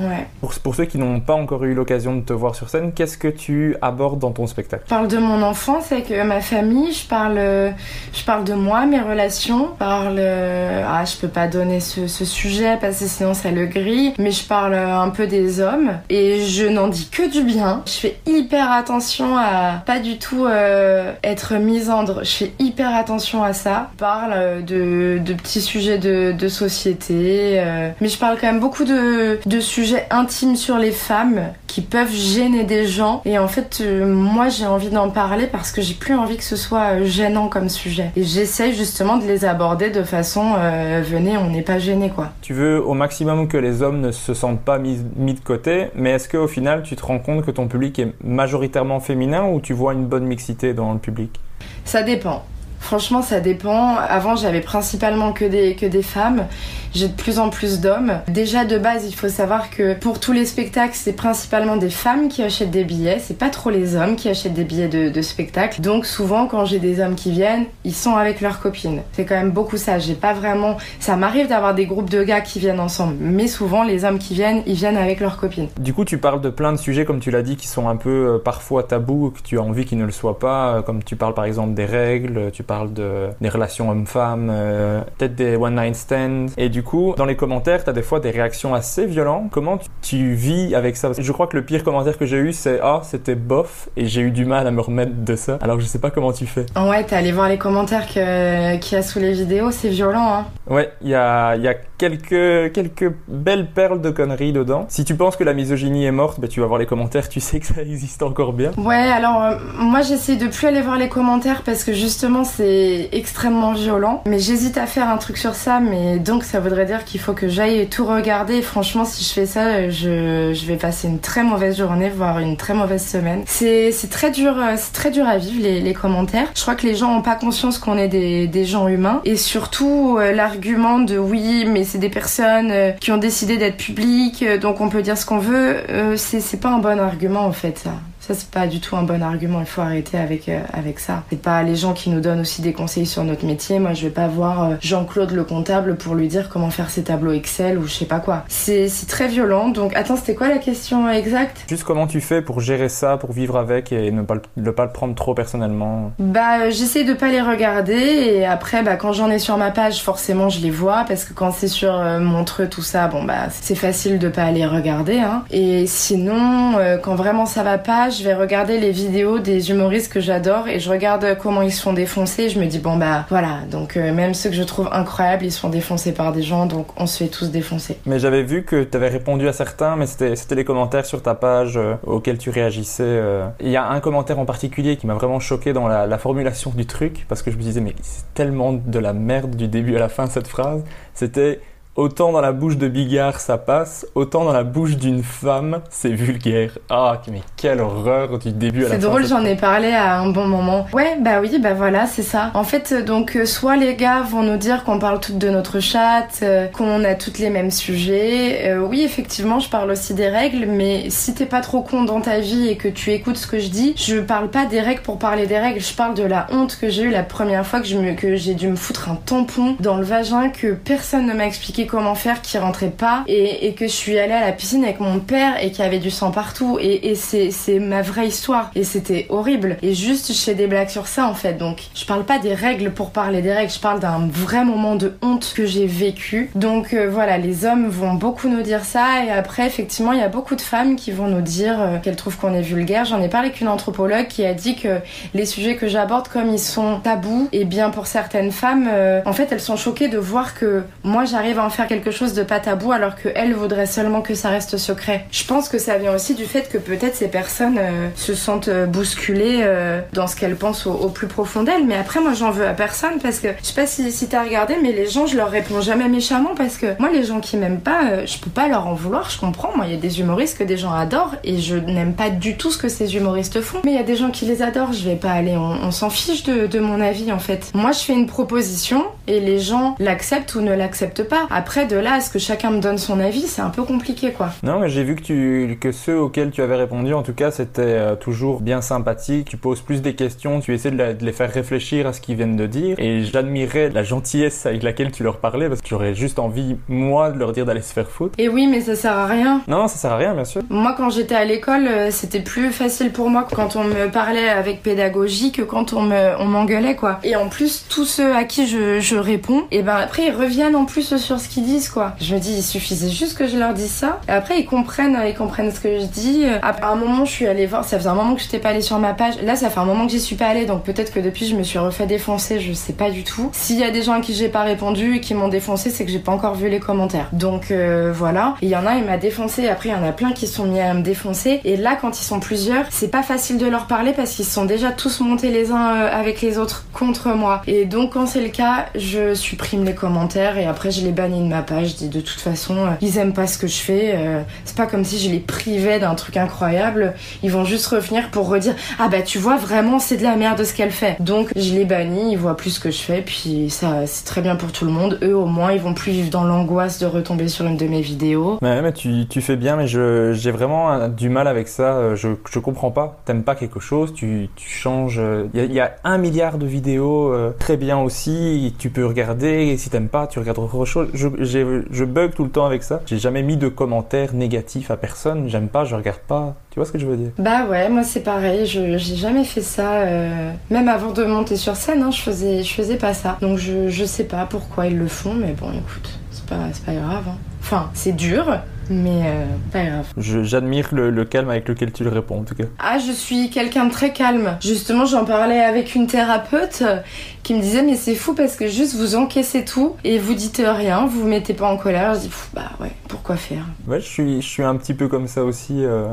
ouais. pour, pour ceux qui n'ont pas encore eu l'occasion de te voir sur scène, qu'est-ce que tu abordes dans ton spectacle? Je parle de mon enfance avec euh, ma famille, je parle, euh, je parle de moi, mes relations, je parle... Euh, ah, je peux pas donner ce, ce, sujet parce que sinon ça le grille, mais je parle un peu des hommes et je n'en dis que du bien. Je fais hyper attention à pas du tout euh, être misandre, je fais hyper attention à ça. Je parle de, de petits sujets de, de société, euh, mais je parle quand même beaucoup de, de sujets intimes sur les femmes qui peuvent gêner des gens et en fait moi j'ai envie d'en parler parce que j'ai plus envie que ce soit euh, gênant comme sujet. Et j'essaye justement de les aborder de façon euh, venez, on n'est pas gêné quoi. Tu veux au maximum que les hommes ne se sentent pas mis, mis de côté, mais est-ce qu'au final tu te rends compte que ton public est majoritairement féminin ou tu vois une bonne mixité dans le public? Ça dépend. Franchement, ça dépend. Avant, j'avais principalement que des, que des femmes. J'ai de plus en plus d'hommes. Déjà, de base, il faut savoir que pour tous les spectacles, c'est principalement des femmes qui achètent des billets. C'est pas trop les hommes qui achètent des billets de, spectacle. Donc, souvent, quand j'ai des hommes qui viennent, ils sont avec leurs copines. C'est quand même beaucoup ça. J'ai pas vraiment. Ça m'arrive d'avoir des groupes de gars qui viennent ensemble. Mais souvent, les hommes qui viennent, ils viennent avec leurs copines. Du coup, tu parles de plein de sujets, comme tu l'as dit, qui sont un peu euh, parfois tabous, que tu as envie qu'ils ne le soient pas. Euh, comme tu parles par exemple des règles, parle de, des relations hommes-femmes, euh, peut-être des one-night stands. Et du coup, dans les commentaires, tu as des fois des réactions assez violentes. Comment tu, tu vis avec ça? Je crois que le pire commentaire que j'ai eu, c'est Ah, c'était bof, et j'ai eu du mal à me remettre de ça. Alors je sais pas comment tu fais. Ouais, t'es allé voir les commentaires qu'il y a sous les vidéos, c'est violent, hein Ouais, il y a, y a quelques, quelques belles perles de conneries dedans. Si tu penses que la misogynie est morte, bah, tu vas voir les commentaires, tu sais que ça existe encore bien. Ouais, alors euh, moi j'essaie de plus aller voir les commentaires parce que justement c'est extrêmement violent. Mais j'hésite à faire un truc sur ça, mais donc ça voudrait dire qu'il faut que j'aille tout regarder. Franchement, si je fais ça, je, vais passer une très mauvaise journée, voire une très mauvaise semaine. C'est très dur, euh, c'est très dur à vivre les, commentaires. Je crois que les gens ont pas conscience qu'on est des, des, gens humains. Et surtout euh, l'argument de oui, mais c'est des personnes euh, qui ont décidé d'être publiques, donc on peut dire ce qu'on veut. C'est pas un bon argument en fait ça. Ça, c'est pas du tout un bon argument. Il faut arrêter avec, euh, avec ça. C'est pas les gens qui nous donnent aussi des conseils sur notre métier. Moi, je vais pas voir euh, Jean-Claude le comptable pour lui dire comment faire ses tableaux Excel ou je sais pas quoi. C'est très violent. Donc, attends, c'était quoi la question exacte? Juste comment tu fais pour gérer ça, pour vivre avec et ne pas, ne pas le prendre trop personnellement? Bah, euh, j'essaie de pas les regarder et après, bah, quand j'en ai sur ma page, forcément, je les vois parce que quand c'est sur euh, Montreux, tout ça, bon, bah, c'est facile de pas les regarder. Hein. Et sinon, euh, quand vraiment ça va pas, je vais regarder les vidéos des humoristes que j'adore et je regarde comment ils se font défoncer. Et je me dis, bon, bah voilà, donc euh, même ceux que je trouve incroyables, ils se font défoncer par des gens, donc on se fait tous défoncer. Mais j'avais vu que tu avais répondu à certains, mais c'était les commentaires sur ta page euh, auxquels tu réagissais. euh. Il y a un commentaire en particulier qui m'a vraiment choqué dans la, la formulation du truc, parce que je me disais, mais c'est tellement de la merde du début à la fin cette phrase. C'était autant dans la bouche de Bigard ça passe, autant dans la bouche d'une femme c'est vulgaire. Ah, mais quelle horreur du début à la fin. C'est drôle, j'en ai parlé à un bon moment. Ouais, bah oui, bah voilà, c'est ça. En fait, donc, euh, soit les gars vont nous dire qu'on parle toutes de notre chatte, euh, qu'on a toutes les mêmes sujets. Euh, oui, effectivement, je parle aussi des règles, mais si t'es pas trop con dans ta vie et que tu écoutes ce que je dis, je parle pas des règles pour parler des règles, je parle de la honte que j'ai eu la première fois que j'ai dû me foutre un tampon dans le vagin, que personne ne m'a expliqué comment faire, qui rentrait pas, et, que je suis allée à la piscine avec mon père et qu'il y avait du sang partout, et, et c'est ma vraie histoire, et c'était horrible. Et juste, je fais des blagues sur ça en fait, donc je parle pas des règles pour parler des règles, je parle d'un vrai moment de honte que j'ai vécu. Donc euh, voilà, les hommes vont beaucoup nous dire ça, et après, effectivement, il y a beaucoup de femmes qui vont nous dire euh, qu'elles trouvent qu'on est vulgaire. J'en ai parlé avec une anthropologue qui a dit que les sujets que j'aborde, comme ils sont tabous, et bien pour certaines femmes, euh, en fait, elles sont choquées de voir que moi j'arrive à faire quelque chose de pas tabou alors qu'elles voudraient seulement que ça reste secret. Je pense que ça vient aussi du fait que peut-être ces personnes euh, se sentent euh, bousculées dans ce qu'elles pensent au, plus profond d'elles. Mais après, moi j'en veux à personne parce que je sais pas si, si t'as regardé, mais les gens, je leur réponds jamais méchamment parce que moi, les gens qui m'aiment pas, je peux pas leur en vouloir, je comprends. Moi, il y a des humoristes que des gens adorent et je n'aime pas du tout ce que ces humoristes font. Mais il y a des gens qui les adorent, je vais pas aller, on, s'en fiche de, mon avis en fait. Moi, je fais une proposition et les gens l'acceptent ou ne l'acceptent pas. De là à ce que chacun me donne son avis, c'est un peu compliqué, quoi. Non, mais j'ai vu que, tu, que ceux auxquels tu avais répondu, en tout cas, c'était euh, toujours bien sympathique. Tu poses plus des questions, tu essaies de, les faire réfléchir à ce qu'ils viennent de dire. Et j'admirais la gentillesse avec laquelle tu leur parlais, parce que j'aurais juste envie, moi, de leur dire d'aller se faire foutre. Et oui, mais ça sert à rien. Non, ça sert à rien, bien sûr. Moi, quand j'étais à l'école, euh, c'était plus facile pour moi quand on me parlait avec pédagogie que quand on m'engueulait, quoi. Et en plus, tous ceux à qui je, je réponds, et ben après ils reviennent en plus sur ce qu'ils disent quoi. Je me dis il suffisait juste que je leur dise ça. Et après ils comprennent, ils comprennent ce que je dis. À un moment je suis allée voir, ça faisait un moment que je n'étais pas allée sur ma page. Là ça fait un moment que j'y suis pas allée, donc peut-être que depuis je me suis refait défoncer, je sais pas du tout. S'il y a des gens à qui j'ai pas répondu et qui m'ont défoncé, c'est que j'ai pas encore vu les commentaires. Donc euh, voilà. Il y en a, il m'a défoncé. Après il y en a plein qui sont mis à me défoncer. Et là quand ils sont plusieurs, c'est pas facile de leur parler parce qu'ils sont déjà tous montés les uns euh, avec les autres contre moi. Et donc quand c'est le cas, je supprime les commentaires et après je les bannis de ma page. Je dis de toute façon, euh, ils aiment pas ce que je fais. Euh, c'est pas comme si je les privais d'un truc incroyable. Ils vont juste revenir pour redire Ah bah tu vois, vraiment c'est de la merde ce qu'elle fait. Donc je les bannis, ils voient plus ce que je fais. Puis ça, c'est très bien pour tout le monde. Eux au moins, ils vont plus vivre dans l'angoisse de retomber sur une de mes vidéos. Ouais, mais tu, fais bien, mais j'ai vraiment du mal avec ça. Euh, je, je comprends pas. T'aimes pas quelque chose, tu, tu changes. Il y, a un milliard de vidéos très bien aussi. Tu peux regarder et si t'aimes pas, tu regardes autre chose. Je, je bug tout le temps avec ça. J'ai jamais mis de commentaires négatifs à personne. J'aime pas, je regarde pas. Tu vois ce que je veux dire? Bah ouais, moi c'est pareil. Je j'ai jamais fait ça. Euh, même avant de monter sur scène, hein, je faisais je faisais pas ça. Donc je je sais pas pourquoi ils le font, mais bon, écoute, c'est pas c'est pas grave. Hein. Enfin, c'est dur, mais euh, pas grave. J'admire le, calme avec lequel tu le réponds en tout cas. Ah, je suis quelqu'un de très calme. Justement, j'en parlais avec une thérapeute euh, qui me disait mais c'est fou parce que juste vous encaissez tout et vous dites rien, vous vous mettez pas en colère. Je dis bah ouais, pourquoi faire? Ouais, je suis, je suis un petit peu comme ça aussi. Euh,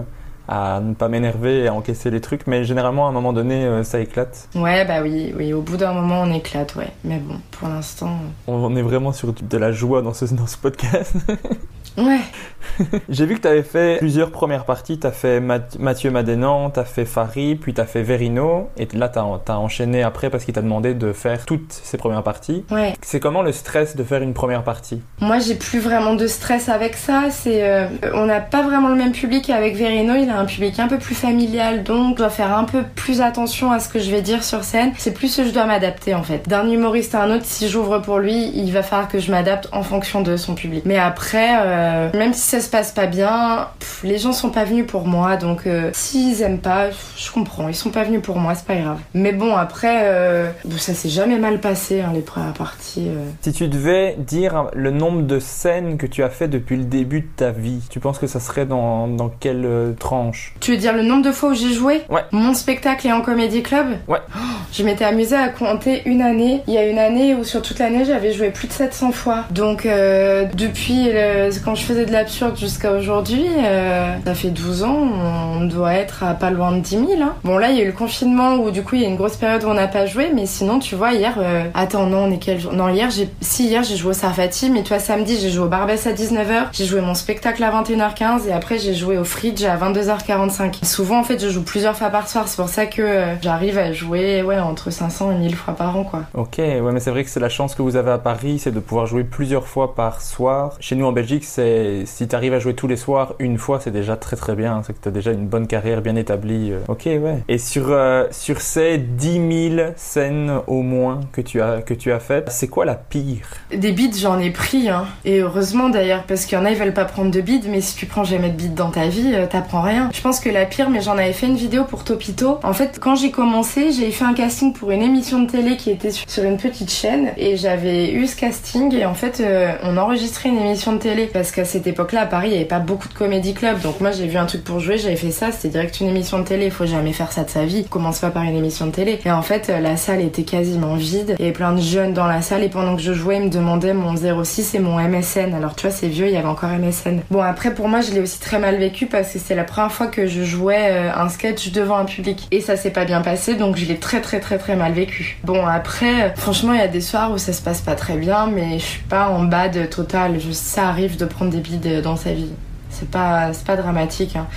à ne pas m'énerver et à encaisser les trucs, mais généralement à un moment donné ça éclate. Ouais, bah oui, oui, au bout d'un moment on éclate, ouais. Mais bon, pour l'instant. On est vraiment sur de la joie dans ce, dans ce podcast. Ouais. J'ai vu que tu avais fait plusieurs premières parties. Tu as fait Mathieu Madénan, tu as fait Fari, puis tu as fait Verino. Et là, tu as, enchaîné après parce qu'il t'a demandé de faire toutes ces premières parties. Ouais. C'est comment le stress de faire une première partie? Moi, j'ai plus vraiment de stress avec ça. C'est, euh, on n'a pas vraiment le même public avec Verino. Il a un public un peu plus familial, donc je dois faire un peu plus attention à ce que je vais dire sur scène. C'est plus que je dois m'adapter en fait. D'un humoriste à un autre, si j'ouvre pour lui, il va falloir que je m'adapte en fonction de son public. Mais après. Euh, euh, même si ça se passe pas bien, les gens sont pas venus pour moi, donc euh, s'ils aiment pas, je comprends, ils sont pas venus pour moi, c'est pas grave. Mais bon, après, euh, ça s'est jamais mal passé, hein, les premières parties. Si tu devais dire le nombre de scènes que tu as fait depuis le début de ta vie, tu penses que ça serait dans, dans quelle tranche? Tu veux dire le nombre de fois où j'ai joué? Ouais. Mon spectacle est en comédie club? Ouais. Oh, je m'étais amusée à compter une année. Il y a une année où sur toute l'année j'avais joué plus de 700 fois. Donc depuis quand je faisais de l'absurde jusqu'à aujourd'hui, euh, ça fait 12 ans, on doit être à pas loin de 10 000. Hein. Bon là, il y a eu le confinement où du coup il y a une grosse période où on n'a pas joué, mais sinon tu vois hier, euh, attends non, on est quel jour? Non hier, j'ai si hier j'ai joué au Sarfati, mais toi samedi j'ai joué au Barbès à 19h, j'ai joué mon spectacle à 21h15 et après j'ai joué au Fridge à 22h45. Souvent en fait je joue plusieurs fois par soir, c'est pour ça que euh, j'arrive à jouer ouais entre 500 et 1000 fois par an quoi. Ok, ouais mais c'est vrai que c'est la chance que vous avez à Paris, c'est de pouvoir jouer plusieurs fois par soir. Chez nous en Belgique, si tu arrives à jouer tous les soirs une fois, c'est déjà très très bien, c'est que tu as déjà une bonne carrière bien établie. euh. Ok, ouais. Et sur euh, sur ces 10 000 scènes au moins que tu as que tu as faites, c'est quoi la pire? Des bides, j'en ai pris, hein. Et heureusement d'ailleurs, parce qu'il y en a, ils veulent pas prendre de bides, mais si tu prends jamais de bides dans ta vie, euh, t'apprends rien. Je pense que la pire, mais j'en avais fait une vidéo pour Topito. En fait, quand j'ai commencé, j'ai fait un casting pour une émission de télé qui était sur une petite chaîne, et j'avais eu ce casting, et en fait, on enregistrait une émission de télé, qu'à cette époque-là, à Paris, il y avait pas beaucoup de comédie club, donc moi j'ai vu un truc pour jouer, j'avais fait ça, c'était direct une émission de télé, il faut jamais faire ça de sa vie, commence pas par une émission de télé. Et en fait, euh, la salle était quasiment vide, il y avait plein de jeunes dans la salle, et pendant que je jouais, ils me demandaient mon 06 et mon MSN. Alors tu vois, c'est vieux, il y avait encore MSN. Bon, après, pour moi, je l'ai aussi très mal vécu, parce que c'est la première fois que je jouais euh, un sketch devant un public. Et ça s'est pas bien passé, donc je l'ai très très très très mal vécu. Bon, après, euh, franchement, il y a des soirs où ça se passe pas très bien, mais je suis pas en bad total. Je, ça arrive de prendre des bides dans sa vie. C'est pas, c'est pas dramatique. Hein.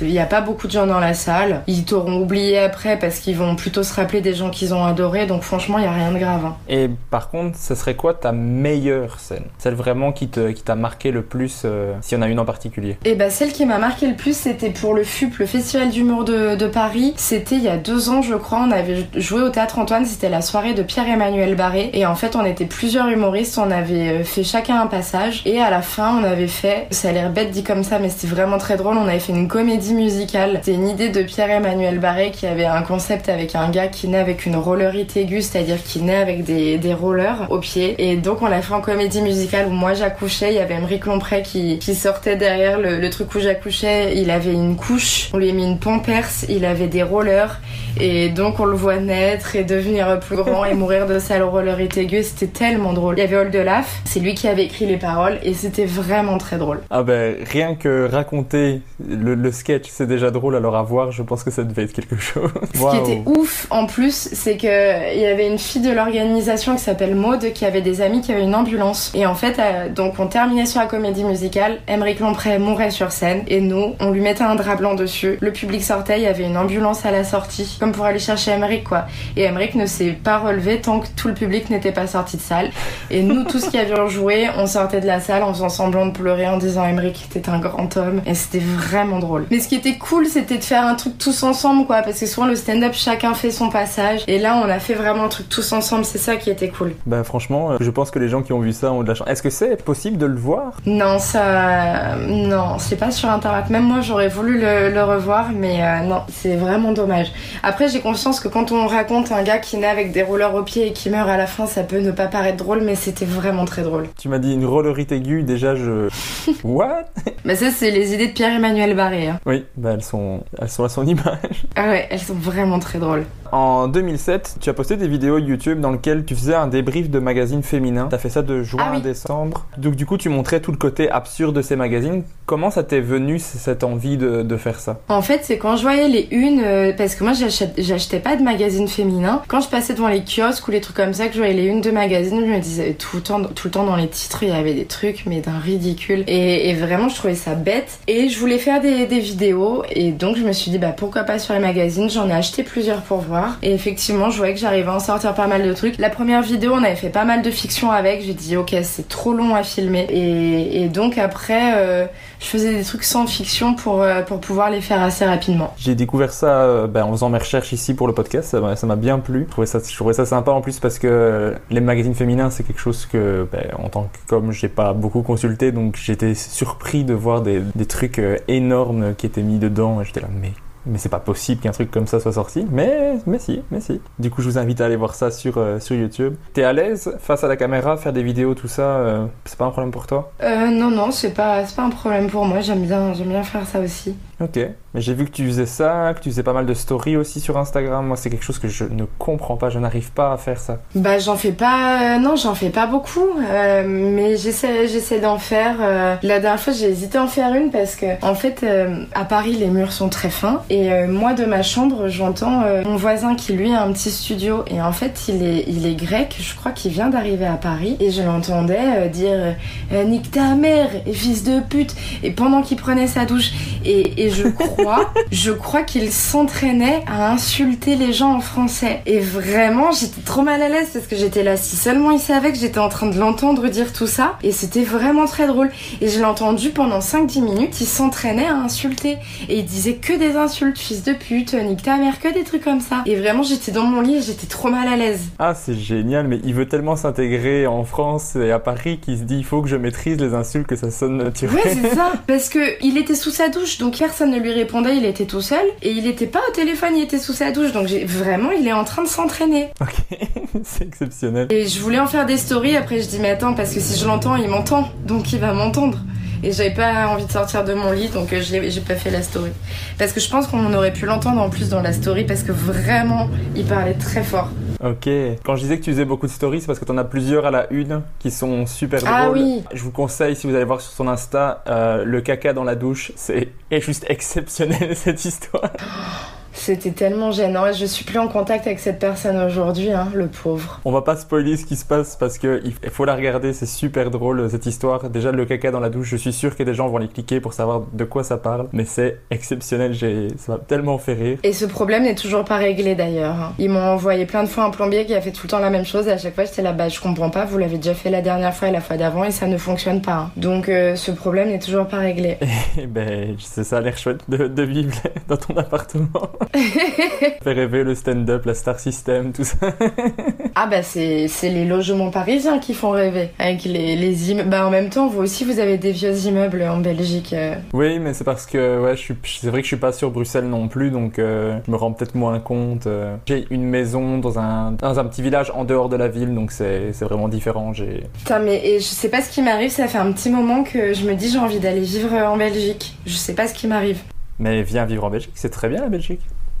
Il y a pas beaucoup de gens dans la salle. Ils t'auront oublié après parce qu'ils vont plutôt se rappeler des gens qu'ils ont adorés. Donc franchement, il y a rien de grave. hein. Et par contre, ce serait quoi ta meilleure scène? Celle vraiment qui t'a marqué le plus, euh, s'il y en a une en particulier? Et bah celle qui m'a marqué le plus, c'était pour le FUP, le Festival d'humour de, de Paris. C'était il y a deux ans, je crois. On avait joué au Théâtre Antoine. C'était la soirée de Pierre-Emmanuel Barré. Et en fait, on était plusieurs humoristes. On avait euh, fait chacun un passage. Et à la fin, on avait fait, ça a l'air bête dit comme ça, mais c'était vraiment très drôle. On avait fait une comédie musicale. C'était une idée de Pierre-Emmanuel Barré qui avait un concept avec un gars qui naît avec une rollerite aiguë, c'est-à-dire qui naît avec des, des rollers aux pieds. Et donc, on l'a fait en comédie musicale où moi j'accouchais. Il y avait Emeric Lompré qui, qui sortait derrière le, truc où j'accouchais. Il avait une couche. On lui a mis une pampers. Il avait des rollers. Et donc, on le voit naître et devenir plus grand et mourir de sa rollerite aiguë. C'était tellement drôle. Il y avait Oldelaf. C'est lui qui avait écrit les paroles et c'était vraiment très drôle. Ah ben rien que raconter le, le sketch, c'est déjà drôle. Alors à voir, je pense que ça devait être quelque chose. Ce qui était ouf en plus, c'est que il y avait une fille de l'organisation qui s'appelle Maude qui avait des amis qui avaient une ambulance. Et en fait, euh, donc on terminait sur la comédie musicale, Emeric Lompré mourait sur scène et nous, on lui mettait un drap blanc dessus. Le public sortait, il y avait une ambulance à la sortie, comme pour aller chercher Emeric quoi. Et Emeric ne s'est pas relevé tant que tout le public n'était pas sorti de salle. Et nous, tous qui avions joué, on sortait de la salle en faisant semblant de pleurer en disant Emeric était un grand homme. Et c'était vraiment drôle. Mais ce qui était cool, c'était de faire un truc tous ensemble quoi, parce que souvent le stand-up, chacun fait son passage. Et là, on a fait vraiment un truc tous ensemble, c'est ça qui était cool. Ben franchement, euh, je pense que les gens qui ont vu ça ont de la chance. Est-ce que c'est possible de le voir? Non, ça. Non, c'est pas sur internet. Même moi, j'aurais voulu le, le revoir, mais euh, non, c'est vraiment dommage. Après, j'ai conscience que quand on raconte un gars qui naît avec des rollers aux pieds et qui meurt à la fin, ça peut ne pas paraître drôle, mais c'était vraiment très drôle. Tu m'as dit une rollerite aiguë, déjà je... What? Mais ça, c'est les idées de Pierre-Emmanuel Barré. Hein. Oui, bah elles sont, elles sont à son image. Ah ouais, elles sont vraiment très drôles. En 2007, tu as posté des vidéos YouTube dans lesquelles tu faisais un débrief de magazines féminins. T'as fait ça de juin Ah oui. à décembre. Donc du coup, tu montrais tout le côté absurde de ces magazines. Comment ça t'est venu cette envie de, faire ça? En fait, c'est quand je voyais les unes, euh, parce que moi j'achetais pas de magazines féminins. Quand je passais devant les kiosques ou les trucs comme ça, que je voyais les unes de magazines, je me disais tout le temps, dans les titres, il y avait des trucs, mais d'un ridicule. Et, vraiment, je trouvais ça bête. Et je voulais faire des, vidéos, et donc je me suis dit, bah pourquoi pas sur les magazines? J'en ai acheté plusieurs pour voir. Et effectivement, je voyais que j'arrivais à en sortir pas mal de trucs. La première vidéo, on avait fait pas mal de fiction avec. J'ai dit, ok, c'est trop long à filmer. Et, et donc après, euh, je faisais des trucs sans fiction pour, euh, pour pouvoir les faire assez rapidement. J'ai découvert ça euh, ben, en faisant mes recherches ici pour le podcast. Ça m'a- bien plu. Je trouvais, ça, sympa en plus parce que euh, les magazines féminins, c'est quelque chose que, ben, en tant que comme j'ai pas beaucoup consulté, donc j'étais surpris de voir des, des trucs énormes qui étaient mis dedans. J'étais là, mais mais c'est pas possible qu'un truc comme ça soit sorti. Mais, mais si, mais si. Du coup, je vous invite à aller voir ça sur, euh, sur YouTube. T'es à l'aise face à la caméra, faire des vidéos, tout ça, euh, c'est pas un problème pour toi? Euh, Non, non, c'est pas, pas un problème pour moi. J'aime bien, j'aime bien faire ça aussi. Ok, mais j'ai vu que tu faisais ça, que tu faisais pas mal de stories aussi sur Instagram. Moi, c'est quelque chose que je ne comprends pas, je n'arrive pas à faire ça. Bah, j'en fais pas, euh, non, j'en fais pas beaucoup, euh, mais j'essaie, j'essaie d'en faire. La dernière fois, j'ai hésité à en faire une parce que, en fait, à Paris, les murs sont très fins et euh, moi, de ma chambre, j'entends euh, mon voisin qui lui a un petit studio et en fait, il est, il est grec. Je crois qu'il vient d'arriver à Paris et je l'entendais euh, dire nique ta mère, fils de pute, et pendant qu'il prenait sa douche et, et je crois, je crois qu'il s'entraînait à insulter les gens en français. Et vraiment, j'étais trop mal à l'aise parce que j'étais là. Si seulement il savait que j'étais en train de l'entendre dire tout ça, et c'était vraiment très drôle. Et je l'ai entendu pendant 5-10 minutes, il s'entraînait à insulter. Et il disait que des insultes, fils de pute, nique ta mère, que des trucs comme ça. Et vraiment, j'étais dans mon lit et j'étais trop mal à l'aise. Ah, c'est génial, mais il veut tellement s'intégrer en France et à Paris qu'il se dit il faut que je maîtrise les insultes, que ça sonne naturel. Ouais, c'est ça. Parce que il était sous sa douche, donc personne ne lui répondait, il était tout seul. Et il était pas au téléphone, il était sous sa douche. Donc vraiment, il est en train de s'entraîner. Ok, c'est exceptionnel. Et je voulais en faire des stories, après je dis mais attends, parce que si je l'entends, il m'entend. Donc il va m'entendre. Et j'avais pas envie de sortir de mon lit, donc euh, j'ai pas fait la story. Parce que je pense qu'on aurait pu l'entendre en plus dans la story, parce que vraiment, il parlait très fort. Ok. Quand je disais que tu faisais beaucoup de stories, c'est parce que t'en as plusieurs à la une qui sont super drôles. Ah oui. Je vous conseille, si vous allez voir sur son Insta, euh, le caca dans la douche. C'est est juste exceptionnel cette histoire. C'était tellement gênant je suis plus en contact avec cette personne aujourd'hui, hein, le pauvre. On va pas spoiler ce qui se passe parce que il faut la regarder, c'est super drôle cette histoire. Déjà le caca dans la douche, je suis sûr que des gens vont les cliquer pour savoir de quoi ça parle, mais c'est exceptionnel, j'ai ça m'a tellement fait rire. Et ce problème n'est toujours pas réglé d'ailleurs. hein. Ils m'ont envoyé plein de fois un plombier qui a fait tout le temps la même chose et à chaque fois j'étais là, bah je comprends pas, vous l'avez déjà fait la dernière fois et la fois d'avant et ça ne fonctionne pas. hein. Donc euh, ce problème n'est toujours pas réglé. Et ben c'est ça a l'air chouette de, de vivre dans ton appartement. fait rêver le stand-up, la star system, tout ça. Ah bah c'est les logements parisiens qui font rêver avec les, les immeubles. Bah en même temps vous aussi vous avez des vieux immeubles en Belgique. euh. Oui, mais c'est parce que ouais, c'est vrai que je suis pas sur Bruxelles non plus, donc euh, je me rends peut-être moins compte. euh. J'ai une maison dans un, dans un petit village en dehors de la ville, donc c'est, vraiment différent. Putain mais et je sais pas ce qui m'arrive, ça fait un petit moment que je me dis j'ai envie d'aller vivre en Belgique. Je sais pas ce qui m'arrive. Mais viens vivre en Belgique, c'est très bien la Belgique.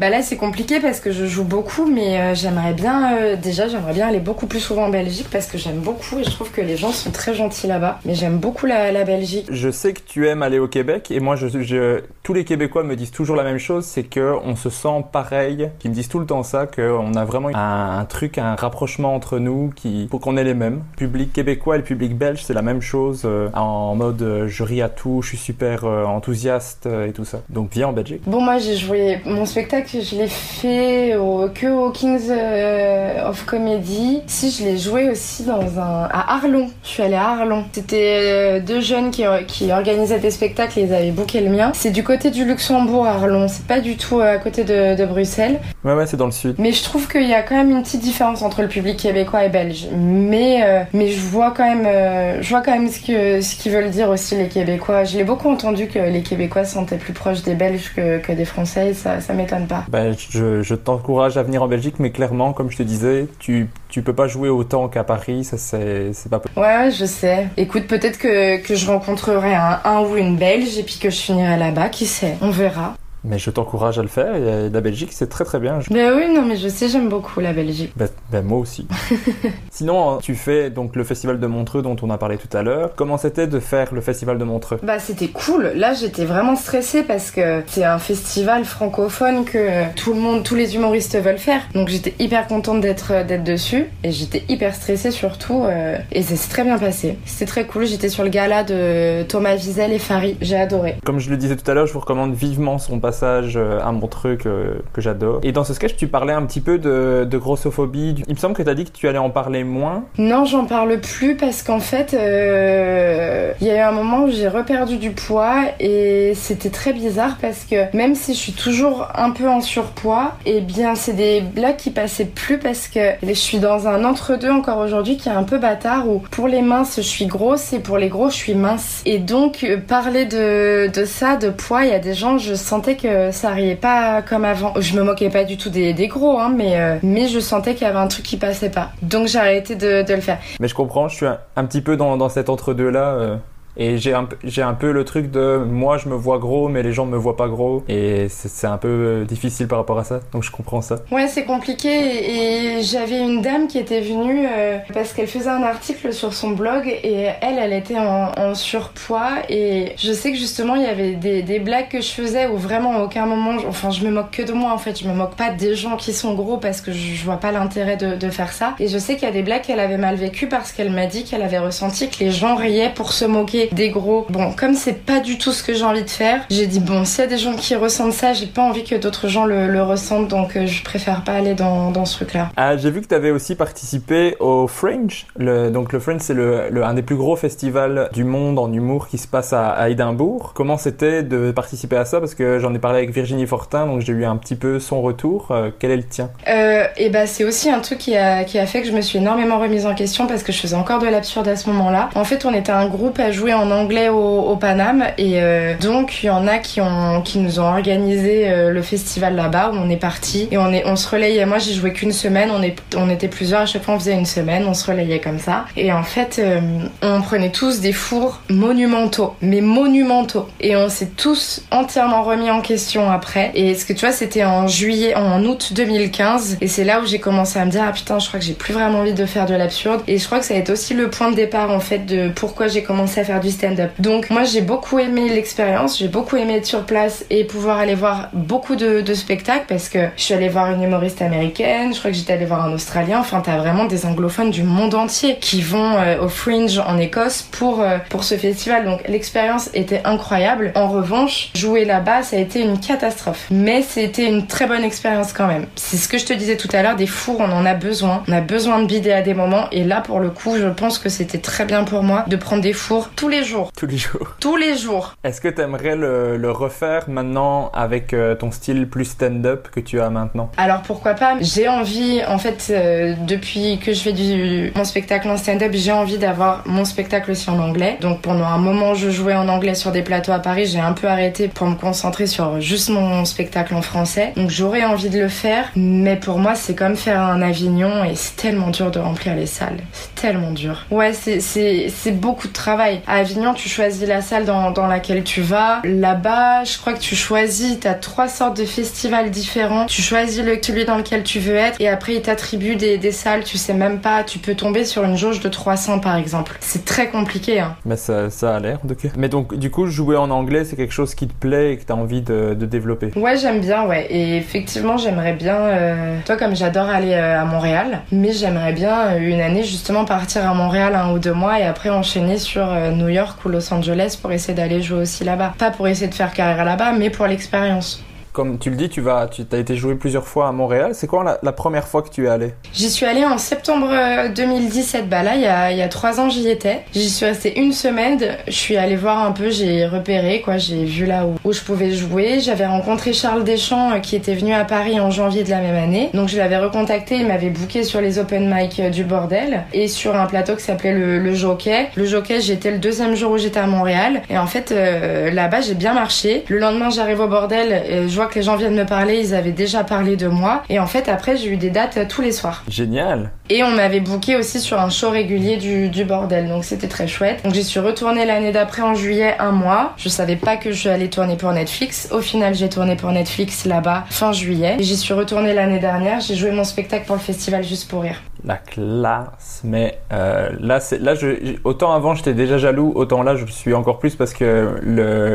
Bah là c'est compliqué parce que je joue beaucoup mais euh, j'aimerais bien euh, déjà j'aimerais bien aller beaucoup plus souvent en Belgique parce que j'aime beaucoup et je trouve que les gens sont très gentils là-bas mais j'aime beaucoup la, la Belgique. Je sais que tu aimes aller au Québec, et moi, je, je- tous les Québécois me disent toujours la même chose, c'est que on se sent pareil, qu'ils me disent tout le temps ça, qu'on a vraiment un, un truc, un rapprochement entre nous, qui, pour qu'on ait les mêmes. Le public québécois et le public belge, c'est la même chose, euh, en mode je ris à tout, je suis super enthousiaste et tout ça. Donc viens en Belgique. Bon moi j'ai joué mon spectacle je l'ai fait au, que au Kings euh, of Comedy. Si je l'ai joué aussi dans un à Arlon. Je suis allée à Arlon. C'était euh, deux jeunes qui, qui organisaient des spectacles et ils avaient booké le mien. C'est du côté du Luxembourg Arlon. C'est pas du tout à côté de, de Bruxelles. Ouais, ouais, c'est dans le sud. Mais je trouve qu'il y a quand même une petite différence entre le public québécois et belge. Mais, euh, mais je vois quand même, euh, je vois quand même ce que ce qu'ils veulent dire aussi les Québécois. Je l'ai beaucoup entendu que les Québécois se sentaient plus proches des Belges que, que des Français. Ça, ça m'étonne pas. Ben, je, t'encourage à venir en Belgique, mais clairement, comme je te disais, tu, tu peux pas jouer autant qu'à Paris, ça c'est, pas possible. Ouais, ouais, je sais. Écoute, peut-être que, que je rencontrerai un, un ou une Belge et puis que je finirai là-bas. Qui sait On verra. Mais je t'encourage à le faire, et la Belgique c'est très très bien. Ben oui, non, mais je sais, j'aime beaucoup la Belgique. Ben, ben, moi aussi. Sinon, tu fais donc le festival de Montreux dont on a parlé tout à l'heure. Comment c'était de faire le festival de Montreux? Bah c'était cool. Là j'étais vraiment stressée parce que c'est un festival francophone que tout le monde, tous les humoristes veulent faire. Donc j'étais hyper contente d'être d'être dessus et j'étais hyper stressée surtout. euh, et ça s'est très bien passé. C'était très cool. J'étais sur le gala de Thomas Wiesel et Farid. J'ai adoré. Comme je le disais tout à l'heure, je vous recommande vivement son passage euh, à Montreux que, que j'adore. Et dans ce sketch, tu parlais un petit peu de, grossophobie. Il me semble que tu as dit que tu allais en parler moins. Non, j'en parle plus parce qu'en fait, euh, il y a eu un moment où j'ai reperdu du poids et c'était très bizarre parce que même si je suis toujours un peu en surpoids, et bien c'est des blagues qui passaient plus parce que je suis dans un entre-deux encore aujourd'hui qui est un peu bâtard où pour les minces je suis grosse et pour les gros je suis mince. Et donc euh, parler de, de ça, de poids, il y a des gens, je sentais que ça riait pas comme avant. Je me moquais pas du tout des, gros, hein, mais, mais je sentais qu'il y avait un truc qui passait pas. Donc j'ai arrêté de, le faire. Mais je comprends, je suis un, petit peu dans, dans cet entre-deux-là. Et j'ai un, j'ai un peu le truc de moi je me vois gros mais les gens me voient pas gros. Et c'est un peu euh, difficile par rapport à ça. Donc je comprends ça. Ouais c'est compliqué. Et j'avais une dame qui était venue euh, parce qu'elle faisait un article sur son blog. Et elle elle était en, surpoids. Et je sais que justement il y avait des, blagues que je faisais où vraiment à aucun moment enfin je me moque que de moi en fait. Je me moque pas des gens qui sont gros parce que je, vois pas l'intérêt de, de, faire ça. Et je sais qu'il y a des blagues qu'elle avait mal vécues parce qu'elle m'a dit qu'elle avait ressenti que les gens riaient pour se moquer des gros. Bon, comme c'est pas du tout ce que j'ai envie de faire, j'ai dit bon, s'il y a des gens qui ressentent ça, j'ai pas envie que d'autres gens le, ressentent, donc euh, je préfère pas aller dans, dans ce truc-là. Ah, j'ai vu que tu avais aussi participé au Fringe. Le, donc le Fringe, c'est le, un des plus gros festivals du monde en humour qui se passe à, Édimbourg. Comment c'était de participer à ça? Parce que j'en ai parlé avec Virginie Fortin, donc j'ai eu un petit peu son retour. Euh, quel est le tien? Euh, Et bah c'est aussi un truc qui a, qui a fait que je me suis énormément remise en question parce que je faisais encore de l'absurde à ce moment-là. En fait, on était un groupe à jouer en anglais au, au Paname et euh, donc il y en a qui ont qui nous ont organisé euh, le festival là-bas où on est parti et on est on se relayait. Moi j'ai joué qu'une semaine, on est on était plusieurs. À chaque fois on faisait une semaine, on se relayait comme ça. Et en fait euh, on prenait tous des fours monumentaux, mais monumentaux. Et on s'est tous entièrement remis en question après. Et ce que tu vois c'était en juillet en août 2015 et c'est là où j'ai commencé à me dire ah putain je crois que j'ai plus vraiment envie de faire de l'absurde. Et je crois que ça a été aussi le point de départ en fait de pourquoi j'ai commencé à faire du stand-up. Donc moi j'ai beaucoup aimé l'expérience, j'ai beaucoup aimé être sur place et pouvoir aller voir beaucoup de, spectacles parce que je suis allée voir une humoriste américaine, je crois que j'étais allée voir un Australien, enfin t'as vraiment des anglophones du monde entier qui vont euh, au Fringe en Écosse pour, euh, pour ce festival. Donc l'expérience était incroyable. En revanche, jouer là-bas ça a été une catastrophe. Mais c'était une très bonne expérience quand même. C'est ce que je te disais tout à l'heure, des fours on en a besoin. On a besoin de bider à des moments et là pour le coup je pense que c'était très bien pour moi de prendre des fours tous les jours. Tous les jours. Tous les jours. Est-ce que tu aimerais le, refaire maintenant avec euh, ton style plus stand-up que tu as maintenant? Alors pourquoi pas? J'ai envie, en fait, euh, depuis que je fais du, mon spectacle en stand-up, j'ai envie d'avoir mon spectacle aussi en anglais. Donc pendant un moment, je jouais en anglais sur des plateaux à Paris. J'ai un peu arrêté pour me concentrer sur juste mon spectacle en français. Donc j'aurais envie de le faire, mais pour moi, c'est comme faire un Avignon et c'est tellement dur de remplir les salles. C'est tellement dur. Ouais, c'est beaucoup de travail. À Avignon, tu choisis la salle dans, dans laquelle tu vas. Là-bas, je crois que tu choisis, tu as trois sortes de festivals différents. Tu choisis le, celui dans lequel tu veux être et après ils t'attribuent des, des, salles, tu sais même pas, tu peux tomber sur une jauge de 300 par exemple. C'est très compliqué. Hein. Mais ça, ça a l'air de Mais donc du coup, jouer en anglais, c'est quelque chose qui te plaît et que tu as envie de, de, développer? Ouais, j'aime bien, ouais. Et effectivement, j'aimerais bien, euh... toi comme j'adore aller euh, à Montréal, mais j'aimerais bien euh, une année justement partir à Montréal un ou deux mois et après enchaîner sur euh, York ou Los Angeles pour essayer d'aller jouer aussi là-bas. Pas pour essayer de faire carrière là-bas, mais pour l'expérience comme tu le dis, tu vas, tu as été joué plusieurs fois à Montréal. C'est quoi la, première fois que tu es allé? J'y suis allée en septembre 2017. Euh, bah là, il y a, trois ans, j'y étais. J'y suis restée une semaine. Je suis allée voir un peu, j'ai repéré, quoi. J'ai vu là où, où je pouvais jouer. J'avais rencontré Charles Deschamps euh, qui était venu à Paris en janvier de la même année. Donc je l'avais recontacté. Il m'avait booké sur les open mic euh, du bordel et sur un plateau qui s'appelait le, Jockey. Le Jockey, j'étais le deuxième jour où j'étais à Montréal. Et en fait, là-bas, j'ai bien marché. Le lendemain, j'arrive au bordel. Et je vois que les gens viennent me parler, ils avaient déjà parlé de moi. Et en fait, après, j'ai eu des dates tous les soirs. Génial. Et on m'avait booké aussi sur un show régulier du, bordel. Donc c'était très chouette. Donc j'y suis retournée l'année d'après en juillet, un mois. Je savais pas que je allais tourner pour Netflix. Au final, j'ai tourné pour Netflix là-bas fin juillet. Et j'y suis retournée l'année dernière. J'ai joué mon spectacle pour le festival Juste pour rire la classe. Mais euh, là, c'est là, je, autant avant j'étais déjà jaloux, autant là je suis encore plus parce que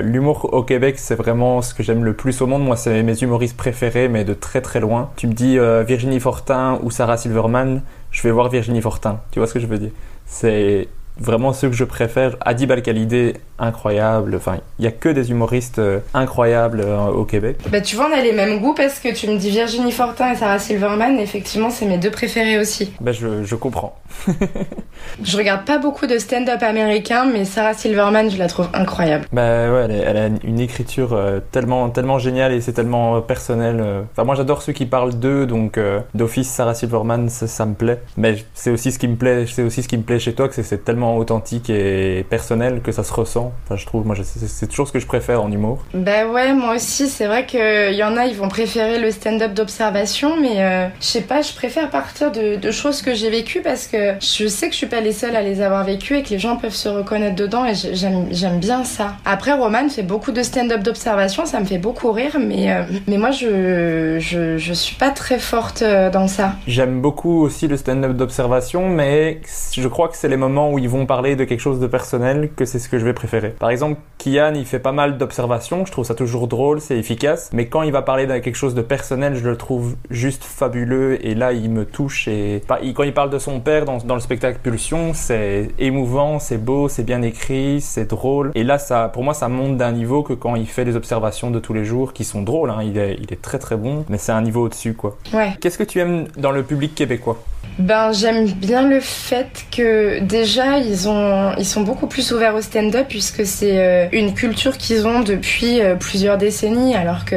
l'humour au Québec c'est vraiment ce que j'aime le plus au monde. Moi, c'est mes humoristes préférés, mais de très très loin. Tu me dis euh, Virginie Fortin ou Sarah Silverman, je vais voir Virginie Fortin. Tu vois ce que je veux dire? C'est vraiment ceux que je préfère. Adib Al-Khalidé, incroyable. Enfin, il n'y a que des humoristes euh, incroyables euh, au Québec. Bah, tu vois, on a les mêmes goûts parce que tu me dis Virginie Fortin et Sarah Silverman. Effectivement, c'est mes deux préférés aussi. Bah, je, je comprends. je regarde pas beaucoup de stand-up américain, mais Sarah Silverman, je la trouve incroyable. Bah ouais, elle, a une écriture euh, tellement, tellement géniale et c'est tellement personnel. Enfin, moi, j'adore ceux qui parlent d'eux, donc d'office, Sarah Silverman, ça, ça, me plaît. Mais c'est aussi ce qui me plaît, c'est aussi ce qui me plaît chez toi, que c'est tellement tellement authentique et personnel que ça se ressent. Enfin, je trouve, moi, c'est toujours ce que je préfère en humour. Bah ouais, moi aussi. C'est vrai qu'il y en a, ils vont préférer le stand-up d'observation, mais euh, je sais pas, je préfère partir de, de choses que j'ai vécues parce que je sais que je suis pas les seuls à les avoir vécues et que les gens peuvent se reconnaître dedans et j'aime bien ça. Après, Roman fait beaucoup de stand-up d'observation, ça me fait beaucoup rire, mais, euh, mais moi, je, je, je suis pas très forte euh, dans ça. J'aime beaucoup aussi le stand-up d'observation, mais je crois que c'est les moments où ils vont parler de quelque chose de personnel que c'est ce que je vais préférer. Par exemple, Kian, il fait pas mal d'observations, je trouve ça toujours drôle, c'est efficace, mais quand il va parler de quelque chose de personnel, je le trouve juste fabuleux et là, il me touche et quand il parle de son père dans, dans le spectacle Pulsion, c'est émouvant, c'est beau, c'est bien écrit, c'est drôle et là, ça, pour moi, ça monte d'un niveau que quand il fait des observations de tous les jours qui sont drôles, hein, il, est, il est très très bon, mais c'est un niveau au-dessus quoi. Ouais. Qu'est-ce que tu aimes dans le public québécois? Ben, j'aime bien le fait que déjà ils ont ils sont beaucoup plus ouverts au stand-up puisque c'est euh, une culture qu'ils ont depuis euh, plusieurs décennies alors que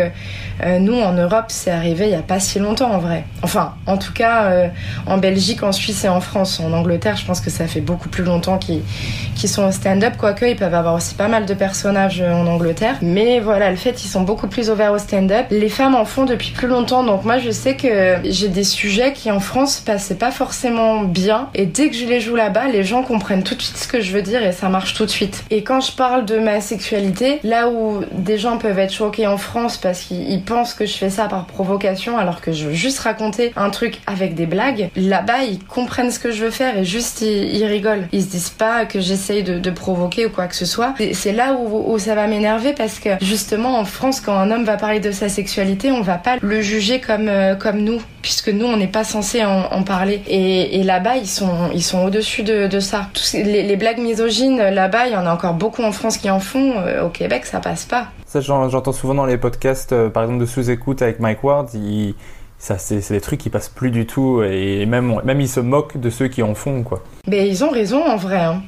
euh, nous, en Europe, c'est arrivé il n'y a pas si longtemps en vrai. Enfin, en tout cas, en Belgique, en Suisse et en France. En Angleterre, je pense que ça fait beaucoup plus longtemps qu'ils sont au stand-up, quoique ils peuvent avoir aussi pas mal de personnages en Angleterre. Mais voilà, le fait qu'ils sont beaucoup plus ouverts au stand-up. Les femmes en font depuis plus longtemps, donc moi je sais que j'ai des sujets qui en France passaient pas forcément bien. Et dès que je les joue là-bas, les gens comprennent tout de suite ce que je veux dire et ça marche tout de suite. Et quand je parle de ma sexualité, là où des gens peuvent être choqués en France parce qu'ils pense que je fais ça par provocation alors que je veux juste raconter un truc avec des blagues, là-bas ils comprennent ce que je veux faire et juste ils, rigolent. Ils se disent pas que j'essaye de, provoquer ou quoi que ce soit. C'est là où, ça va m'énerver parce que justement en France quand un homme va parler de sa sexualité on va pas le juger comme, euh, comme nous puisque nous on n'est pas censé en, parler et, là-bas ils sont, ils sont au-dessus de, ça. les, blagues misogynes là-bas il y en a encore beaucoup en France qui en font, euh, au Québec ça passe pas. Ça, j'entends souvent dans les podcasts, euh, par exemple de sous-écoute avec Mike Ward, ça c'est des trucs qui passent plus du tout et même même ils se moquent de ceux qui en font quoi. Mais ils ont raison en vrai. Hein.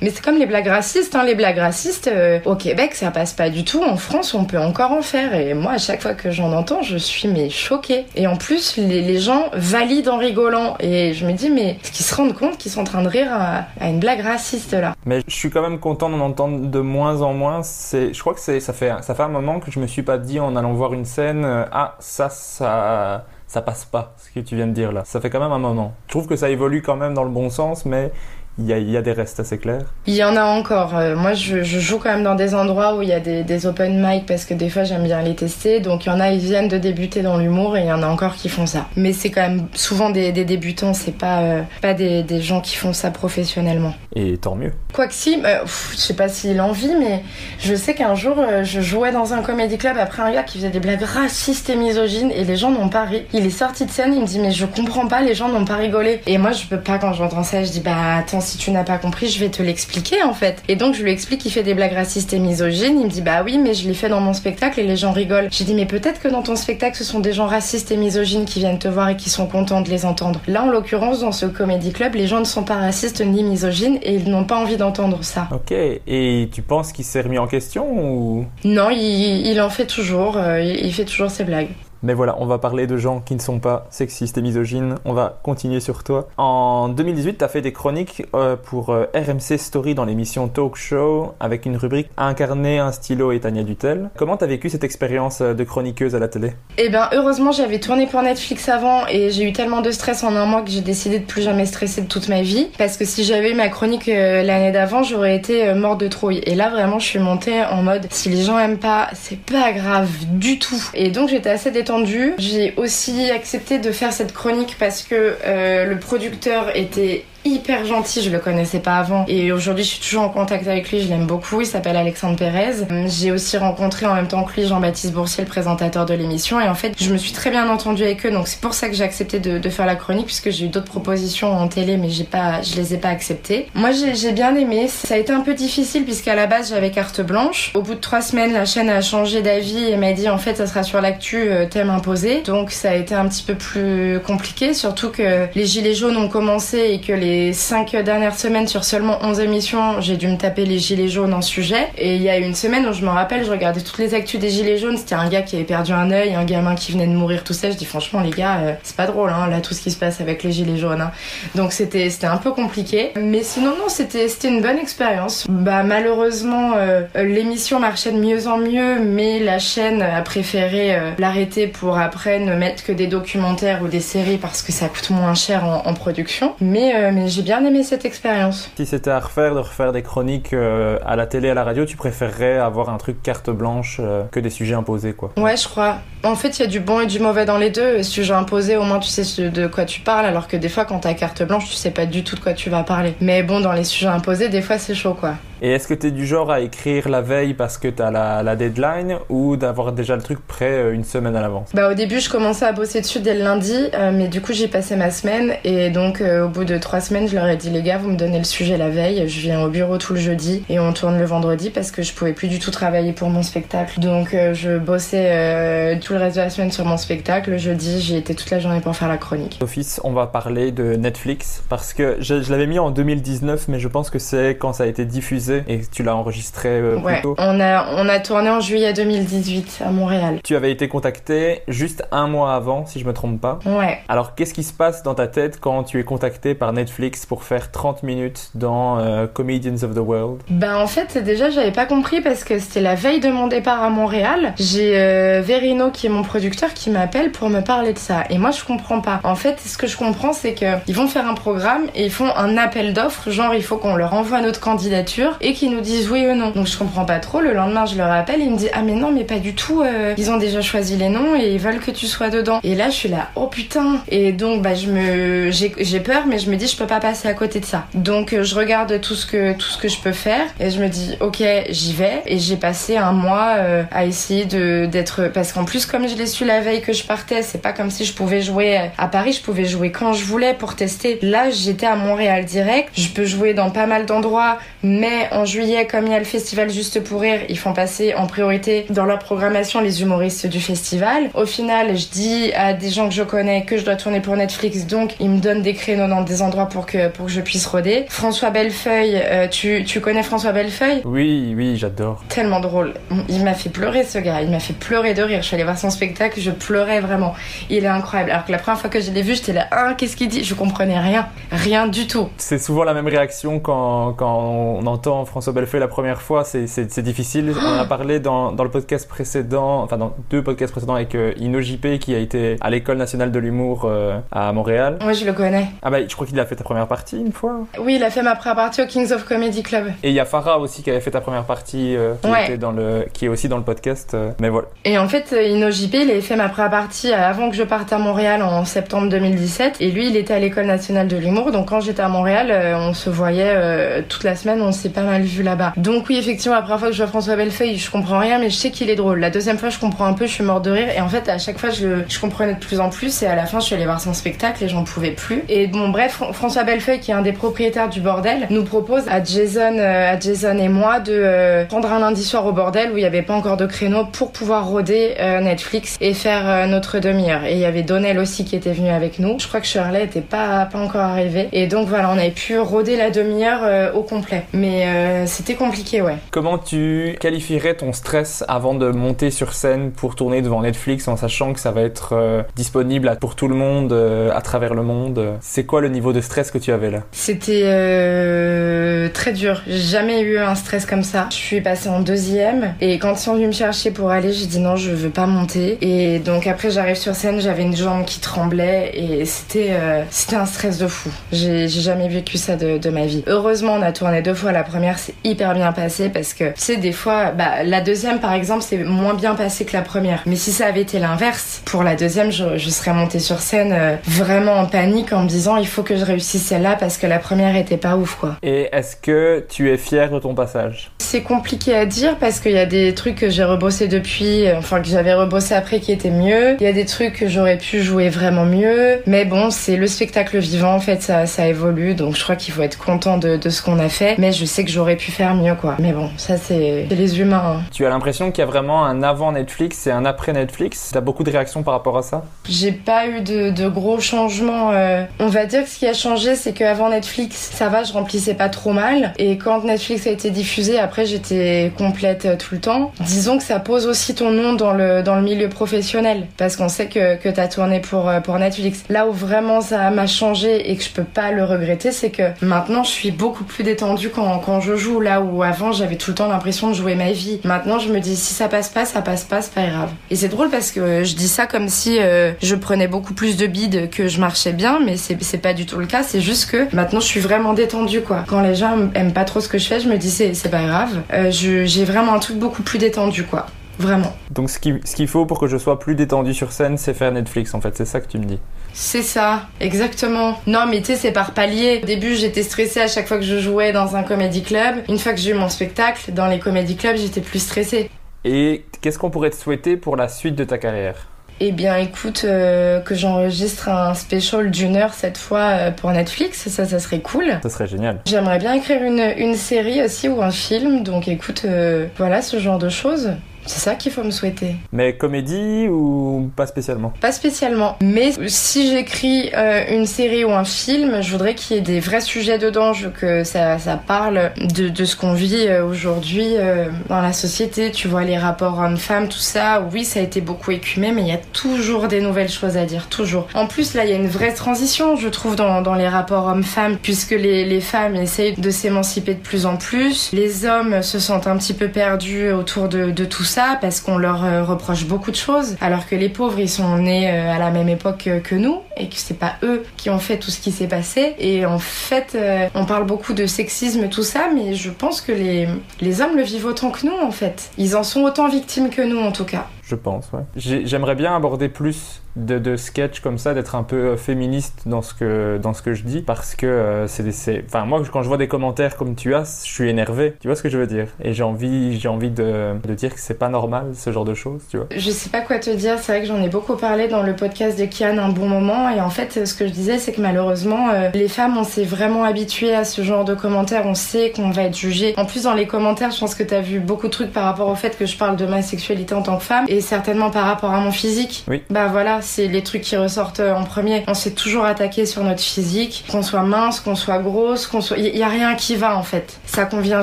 Mais c'est comme les blagues racistes, hein. les blagues racistes, euh, au Québec, ça passe pas du tout. En France, on peut encore en faire. Et moi, à chaque fois que j'en entends, je suis mais choquée. Et en plus, les, gens valident en rigolant. Et je me dis, mais est-ce qu'ils se rendent compte qu'ils sont en train de rire à, une blague raciste là Mais je suis quand même content d'en entendre de moins en moins. C'est, je crois que c'est, ça fait, ça fait un moment que je me suis pas dit en allant voir une scène, euh, ah ça, ça ça passe pas, ce que tu viens de dire là. Ça fait quand même un moment. Je trouve que ça évolue quand même dans le bon sens, mais il y, a, des restes assez clairs Il y en a encore. Euh, moi, je, joue quand même dans des endroits où il y a des, open mic parce que des fois, j'aime bien les tester. Donc, il y en a, ils viennent de débuter dans l'humour et il y en a encore qui font ça. Mais c'est quand même souvent des, débutants, c'est pas, euh, pas des, gens qui font ça professionnellement. Et tant mieux. Quoique si, euh, je sais pas s'il en vit, mais je sais qu'un jour, je jouais dans un comédie club après un gars qui faisait des blagues racistes et misogynes et les gens n'ont pas ri. Il est sorti de scène, il me dit, mais je comprends pas, les gens n'ont pas rigolé. Et moi, je peux pas, quand j'entends ça, je dis, bah attends, si tu n'as pas compris, je vais te l'expliquer en fait. Et donc je lui explique qu'il fait des blagues racistes et misogynes. Il me dit bah oui, mais je l'ai fait dans mon spectacle et les gens rigolent. J'ai dit mais peut-être que dans ton spectacle ce sont des gens racistes et misogynes qui viennent te voir et qui sont contents de les entendre. Là en l'occurrence dans ce comédie club, les gens ne sont pas racistes ni misogynes et ils n'ont pas envie d'entendre ça. Ok. Et tu penses qu'il s'est remis en question ou? Non, il, en fait toujours. Euh, il fait toujours ses blagues. Mais voilà, on va parler de gens qui ne sont pas sexistes et misogynes. On va continuer sur toi. En 2018, tu as fait des chroniques euh, pour euh, RMC Story dans l'émission Talk Show avec une rubrique Incarner un stylo et Tania Dutel. Comment tu as vécu cette expérience euh, de chroniqueuse à la télé? Eh bien, heureusement, j'avais tourné pour Netflix avant et j'ai eu tellement de stress en un mois que j'ai décidé de plus jamais stresser de toute ma vie. Parce que si j'avais eu ma chronique l'année d'avant, j'aurais été mort de trouille. Et là, vraiment, je suis montée en mode si les gens aiment pas, c'est pas grave du tout. Et donc, j'étais assez détendue j'ai aussi accepté de faire cette chronique parce que euh, le producteur était hyper gentil, je le connaissais pas avant et aujourd'hui je suis toujours en contact avec lui, je l'aime beaucoup, il s'appelle Alexandre Pérez. J'ai aussi rencontré en même temps que lui Jean-Baptiste Boursier, le présentateur de l'émission et en fait je me suis très bien entendue avec eux donc c'est pour ça que j'ai accepté de, de, faire la chronique puisque j'ai eu d'autres propositions en télé mais j'ai pas, je les ai pas acceptées. Moi j'ai bien aimé, ça a été un peu difficile puisqu'à la base j'avais carte blanche. Au bout de trois semaines la chaîne a changé d'avis et m'a dit en fait ça sera sur l'actu euh, thème imposé donc ça a été un petit peu plus compliqué surtout que les gilets jaunes ont commencé et que les les cinq dernières semaines sur seulement 11 émissions, j'ai dû me taper les gilets jaunes en sujet. Et il y a une semaine où je me rappelle, je regardais toutes les actus des gilets jaunes. C'était un gars qui avait perdu un œil, un gamin qui venait de mourir, tout ça. Je dis franchement les gars, euh, c'est pas drôle hein, là tout ce qui se passe avec les gilets jaunes. Hein. Donc c'était un peu compliqué. Mais sinon non, c'était une bonne expérience. Bah malheureusement euh, l'émission marchait de mieux en mieux, mais la chaîne a préféré euh, l'arrêter pour après ne mettre que des documentaires ou des séries parce que ça coûte moins cher en, production. Mais j'ai bien aimé cette expérience. Si c'était à refaire de refaire des chroniques à la télé, à la radio, tu préférerais avoir un truc carte blanche que des sujets imposés quoi? Ouais, je crois. En fait, il y a du bon et du mauvais dans les deux. Sujet imposé, au moins tu sais de quoi tu parles, alors que des fois, quand t'as carte blanche, tu sais pas du tout de quoi tu vas parler. Mais bon, dans les sujets imposés, des fois, c'est chaud, quoi. Et est-ce que tu es du genre à écrire la veille parce que tu as la, deadline ou d'avoir déjà le truc prêt euh, une semaine à l'avance? Bah au début je commençais à bosser dessus dès le lundi, euh, mais du coup j'ai passé ma semaine et donc euh, au bout de trois semaines je leur ai dit les gars vous me donnez le sujet la veille, je viens au bureau tout le jeudi et on tourne le vendredi parce que je pouvais plus du tout travailler pour mon spectacle. Donc je bossais tout le reste de la semaine sur mon spectacle. Le jeudi j'y étais toute la journée pour faire la chronique. Office, on va parler de Netflix parce que je, je l'avais mis en 2019 mais je pense que c'est quand ça a été diffusé et tu l'as enregistré euh, plus tôt. On a, on a tourné en juillet 2018 à Montréal. Tu avais été contacté juste un mois avant, si je me trompe pas. Ouais. Alors, qu'est-ce qui se passe dans ta tête quand tu es contacté par Netflix pour faire 30 minutes dans euh, Comedians of the World? Ben, en fait, déjà, j'avais pas compris parce que c'était la veille de mon départ à Montréal. J'ai euh, Verino, qui est mon producteur, qui m'appelle pour me parler de ça. Et moi, je comprends pas. En fait, ce que je comprends, c'est qu'ils vont faire un programme et ils font un appel d'offres. Genre, il faut qu'on leur envoie notre candidature et qu'ils nous disent oui ou non. Donc je comprends pas trop. Le lendemain, je leur appelle ils me disent ah mais non mais pas du tout. Euh, ils ont déjà choisi les noms et ils veulent que tu sois dedans. Et là, je suis là oh putain. Et donc bah je me j'ai peur mais je me dis je peux pas passer à côté de ça. Donc euh, je regarde tout ce que tout ce que je peux faire et je me dis ok j'y vais et j'ai passé un mois euh, à essayer de d'être parce qu'en plus comme je l'ai su la veille que je partais, c'est pas comme si je pouvais jouer à Paris, je pouvais jouer quand je voulais pour tester. Là, j'étais à Montréal direct. Je peux jouer dans pas mal d'endroits, mais en juillet, comme il y a le festival Juste pour Rire, ils font passer en priorité dans leur programmation les humoristes du festival. Au final, je dis à des gens que je connais que je dois tourner pour Netflix, donc ils me donnent des créneaux dans des endroits pour que, pour que je puisse roder. François Bellefeuille, euh, tu, tu connais François Bellefeuille? Oui, oui, j'adore. Tellement drôle. Il m'a fait pleurer ce gars, il m'a fait pleurer de rire. Je suis allée voir son spectacle, je pleurais vraiment. Il est incroyable. Alors que la première fois que je l'ai vu, j'étais là, ah, qu'est-ce qu'il dit? Je comprenais rien. Rien du tout. C'est souvent la même réaction quand, quand on entend François Bellefeuille la première fois, c'est difficile. On a parlé dans, dans, le podcast précédent, enfin dans deux podcasts précédents avec euh, Ino JP qui a été à l'école nationale de l'humour euh, à Montréal. Moi je le connais. Ah bah je crois qu'il a fait ta première partie une fois. Oui, il a fait ma première partie au Kings of Comedy Club. Et il y a Farah aussi qui avait fait ta première partie, euh, qui, était dans le, qui est aussi dans le podcast. mais voilà. Et en fait, Ino JP, il avait fait ma première partie avant que je parte à Montréal en septembre 2017. Et lui, il était à l'école nationale de l'humour. Donc quand j'étais à Montréal, on se voyait toute la semaine, on s'est pas mal vu là-bas. Donc oui, effectivement, la première fois que je vois François Bellefeuille, je comprends rien, mais je sais qu'il est drôle. La deuxième fois, je comprends un peu, je suis mort de rire. Et en fait, à chaque fois, je, je comprenais de plus en plus. Et à la fin, je suis allée voir son spectacle et j'en pouvais plus. Et bon, bref, François Bellefeuille, qui est un des propriétaires du bordel, nous propose à Jason, euh, à Jason et moi de euh, prendre un lundi soir au bordel où il n'y avait pas encore de créneau pour pouvoir roder euh, Netflix et faire notre demi-heure. Et il y avait Donnell aussi qui était venu avec nous. Je crois que Shirley était pas, pas encore arrivé. Et donc voilà, on avait pu roder la demi-heure au complet. Mais c'était compliqué, ouais. Comment tu qualifierais ton stress avant de monter sur scène pour tourner devant Netflix en sachant que ça va être euh, disponible pour tout le monde euh, à travers le monde? C'est quoi le niveau de stress que tu avais là? C'était euh, très dur. J'ai jamais eu un stress comme ça. Je suis passée en deuxième et quand ils sont venus me chercher pour aller, j'ai dit non, je veux pas monter. Et donc après, j'arrive sur scène, j'avais une jambe qui tremblait et c'était c'était un stress de fou. J'ai jamais vécu ça de, ma vie. Heureusement, on a tourné deux fois. La première, c'est hyper bien passé parce que, sais, des fois, bah, la deuxième, par exemple, c'est moins bien passé que la première. Mais si ça avait été l'inverse, pour la deuxième, je, serais montée sur scène euh, vraiment en panique en me disant il faut que je réussisse celle-là parce que la première était pas ouf, quoi. Et est-ce que tu es fière de ton passage C'est compliqué à dire parce qu'il y a des trucs que j'ai rebossé depuis, enfin que j'avais rebossé après qui étaient mieux. Il y a des trucs que j'aurais pu jouer vraiment mieux. Mais bon, c'est le spectacle vivant, en fait, ça, ça évolue. Donc je crois qu'il faut être content de, de ce qu'on a fait. Mais je sais que j'aurais pu faire mieux, quoi. Mais bon, ça, c'est les humains. Hein. Tu as l'impression qu'il y a vraiment un avant Netflix et un après Netflix? T'as beaucoup de réactions par rapport à ça? J'ai pas eu de, de gros changements. Euh. On va dire que ce qui a changé, c'est qu'avant Netflix, ça va, je remplissais pas trop mal. Et quand Netflix a été diffusé, après, j'étais complète euh, tout le temps. Disons que ça pose aussi ton nom dans le, dans le milieu professionnel. Parce qu'on sait que, que t'as tourné pour, euh, pour Netflix. Là où vraiment ça m'a changé et que je peux pas le regretter, c'est que maintenant, je suis beaucoup plus détendue quand, quand je joue. Là où avant, j'avais tout le temps l'impression de jouer ma vie. Maintenant, je me dis, si ça passe pas, ça passe pas, c'est pas grave. Et c'est drôle parce que je dis ça comme si euh, je prenais beaucoup plus de bides que je marchais bien, mais c'est pas du tout le cas. C'est juste que maintenant, je suis vraiment détendue, quoi. Quand les gens aiment pas trop ce que je fais, je me dis, c'est pas grave. Euh, j'ai vraiment un truc beaucoup plus détendu, quoi. Vraiment. Donc ce qu'il ce faut pour que je sois plus détendu sur scène, c'est faire Netflix en fait, c'est ça que tu me dis. C'est ça, exactement. Non, mais tu sais, c'est par palier. Au début, j'étais stressée à chaque fois que je jouais dans un comédie club. Une fois que j'ai eu mon spectacle, dans les comédie clubs, j'étais plus stressée. Et qu'est-ce qu'on pourrait te souhaiter pour la suite de ta carrière? Eh bien, écoute, euh, que j'enregistre un special d'une heure cette fois euh, pour Netflix, ça, ça serait cool. Ça serait génial. J'aimerais bien écrire une, une série aussi ou un film, donc écoute, euh, voilà ce genre de choses. C'est ça qu'il faut me souhaiter. Mais comédie ou pas spécialement? Pas spécialement. Mais si j'écris euh, une série ou un film, je voudrais qu'il y ait des vrais sujets dedans, je veux que ça, ça parle de, de ce qu'on vit euh, aujourd'hui euh, dans la société. Tu vois, les rapports hommes-femmes, tout ça. Oui, ça a été beaucoup écumé, mais il y a toujours des nouvelles choses à dire, toujours. En plus, là, il y a une vraie transition, je trouve, dans, dans les rapports hommes-femmes, puisque les, les femmes essayent de s'émanciper de plus en plus. Les hommes se sentent un petit peu perdus autour de, de tout ça parce qu'on leur euh, reproche beaucoup de choses, alors que les pauvres ils sont nés euh, à la même époque que nous et que c'est pas eux qui ont fait tout ce qui s'est passé. Et en fait, euh, on parle beaucoup de sexisme, tout ça, mais je pense que les hommes le vivent autant que nous en fait. Ils en sont autant victimes que nous en tout cas. Je pense, ouais. J'aimerais bien aborder plus de, de sketch comme ça, d'être un peu euh, féministe dans ce que, dans ce que je dis, parce que euh, c'est Enfin, moi, quand je vois des commentaires comme tu as, je suis énervé. Tu vois ce que je veux dire? Et j'ai envie, envie de, de dire que c'est pas normal, ce genre de choses, tu vois. Je sais pas quoi te dire, c'est vrai que j'en ai beaucoup parlé dans le podcast de Kian un bon moment, et en fait, ce que je disais, c'est que malheureusement, euh, les femmes, on s'est vraiment habitué à ce genre de commentaires, on sait qu'on va être jugé. En plus, dans les commentaires, je pense que t'as vu beaucoup de trucs par rapport au fait que je parle de ma sexualité en tant que femme, et certainement par rapport à mon physique. Oui. Bah voilà, c'est les trucs qui ressortent en premier. On s'est toujours attaqué sur notre physique, qu'on soit mince, qu'on soit grosse, qu'on soit. Il y, a rien qui va en fait. Ça convient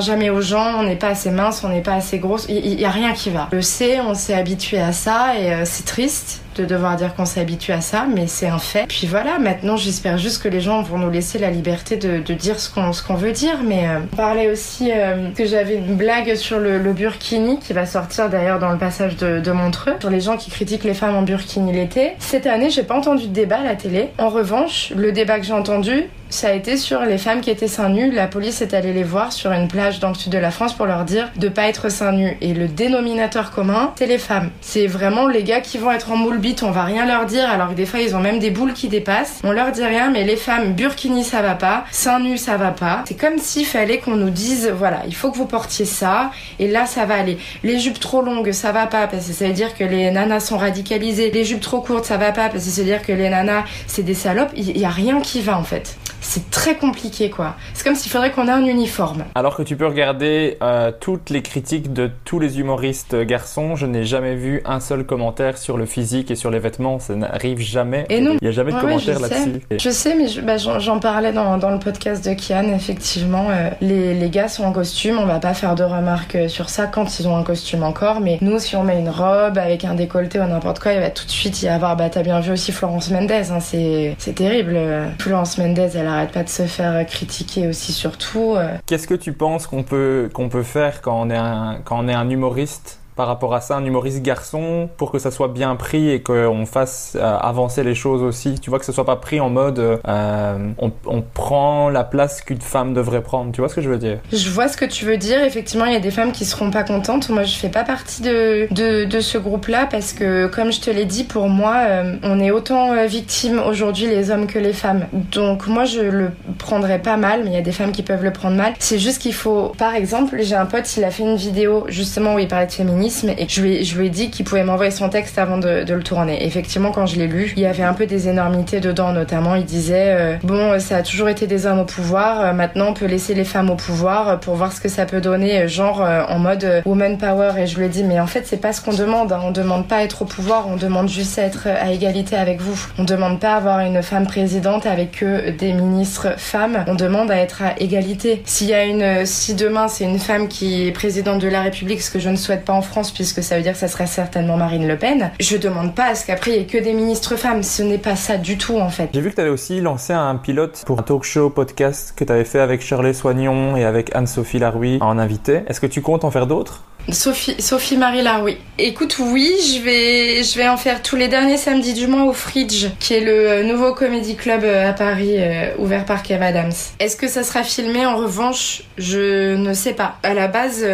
jamais aux gens. On n'est pas assez mince, on n'est pas assez grosse. Il y, a rien qui va. Le sait, on s'est habitué à ça et euh, c'est triste de devoir dire qu'on s'est habitué à ça, mais c'est un fait. Puis voilà, maintenant j'espère juste que les gens vont nous laisser la liberté de, dire ce qu'on veut dire. Mais euh, on parlait aussi euh, que j'avais une blague sur le, le, burkini qui va sortir d'ailleurs dans le passage de, de, Montreux, sur les gens qui critiquent les femmes en burkini l'été. Cette année, j'ai pas entendu de débat à la télé. En revanche, le débat que j'ai entendu, ça a été sur les femmes qui étaient seins nus. La police est allée les voir sur une plage dans le sud de la France pour leur dire de pas être seins nus. Et le dénominateur commun, c'est les femmes. C'est vraiment les gars qui vont être en moule bite, on va rien leur dire, alors que des fois ils ont même des boules qui dépassent. On leur dit rien, mais les femmes burkini ça va pas, seins nus ça va pas. C'est comme s'il fallait qu'on nous dise, voilà, il faut que vous portiez ça, et là ça va aller. Les jupes trop longues ça va pas, parce que ça veut dire que les nanas sont radicalisées. Les jupes trop courtes ça va pas, parce que ça veut dire que les nanas c'est des salopes. Il y a rien qui va en fait c'est très compliqué quoi. C'est comme s'il faudrait qu'on ait un uniforme. Alors que tu peux regarder euh, toutes les critiques de tous les humoristes garçons, je n'ai jamais vu un seul commentaire sur le physique et sur les vêtements, ça n'arrive jamais. Et non. Il n'y a jamais de commentaire là-dessus. Je sais, mais bah, j'en parlais dans, dans, le podcast de Kian, effectivement, euh, les, les, gars sont en costume, on va pas faire de remarques euh, sur ça quand ils ont un costume encore, mais nous si on met une robe avec un décolleté ou n'importe quoi, il va tout de suite y avoir, bah t'as bien vu aussi Florence Mendez, hein, c'est terrible. Florence Mendez, elle a arrête pas de se faire critiquer aussi surtout. Euh. Qu'est-ce que tu penses qu'on peut, faire quand on est un humoriste par rapport à ça, un humoriste garçon, pour que ça soit bien pris et qu'on fasse euh, avancer les choses aussi. Tu vois, que ce soit pas pris en mode euh, on, prend la place qu'une femme devrait prendre. Tu vois ce que je veux dire? Je vois ce que tu veux dire. Effectivement, il y a des femmes qui seront pas contentes. Moi, je fais pas partie de, de, ce groupe-là parce que, comme je te l'ai dit, pour moi, euh, on est autant victimes aujourd'hui les hommes que les femmes. Donc, moi, je le prendrais pas mal, mais il y a des femmes qui peuvent le prendre mal. C'est juste qu'il faut, par exemple, j'ai un pote, il a fait une vidéo justement où il parlait de féminisme et je lui, ai dit qu'il pouvait m'envoyer son texte avant de, le tourner. Effectivement, quand je l'ai lu, il y avait un peu des énormités dedans, notamment il disait euh, bon, ça a toujours été des hommes au pouvoir, euh, maintenant on peut laisser les femmes au pouvoir pour voir ce que ça peut donner, genre en mode woman power. Et je lui ai dit mais en fait c'est pas ce qu'on demande, hein. on demande pas être au pouvoir, on demande juste être à égalité avec vous. On demande pas avoir une femme présidente avec que des ministres femmes, on demande à être à égalité. S'il y a une, si demain c'est une femme qui est présidente de la République, ce que je ne souhaite pas en France puisque ça veut dire que ça serait certainement Marine Le Pen, je demande pas à ce qu'après il y ait que des ministres femmes. Ce n'est pas ça du tout en fait. J'ai vu que tu avais aussi lancé un pilote pour un talk show podcast que tu avais fait avec Shirley Soignon et avec Anne-Sophie Laroui en invité. Est-ce que tu comptes en faire d'autres? Sophie, Sophie Marie oui. Écoute, oui, je vais, je vais en faire tous les derniers samedis du mois au Fridge, qui est le euh, nouveau comédie club euh, à Paris, euh, ouvert par Kev Adams. Est-ce que ça sera filmé? En revanche, je ne sais pas. À la base,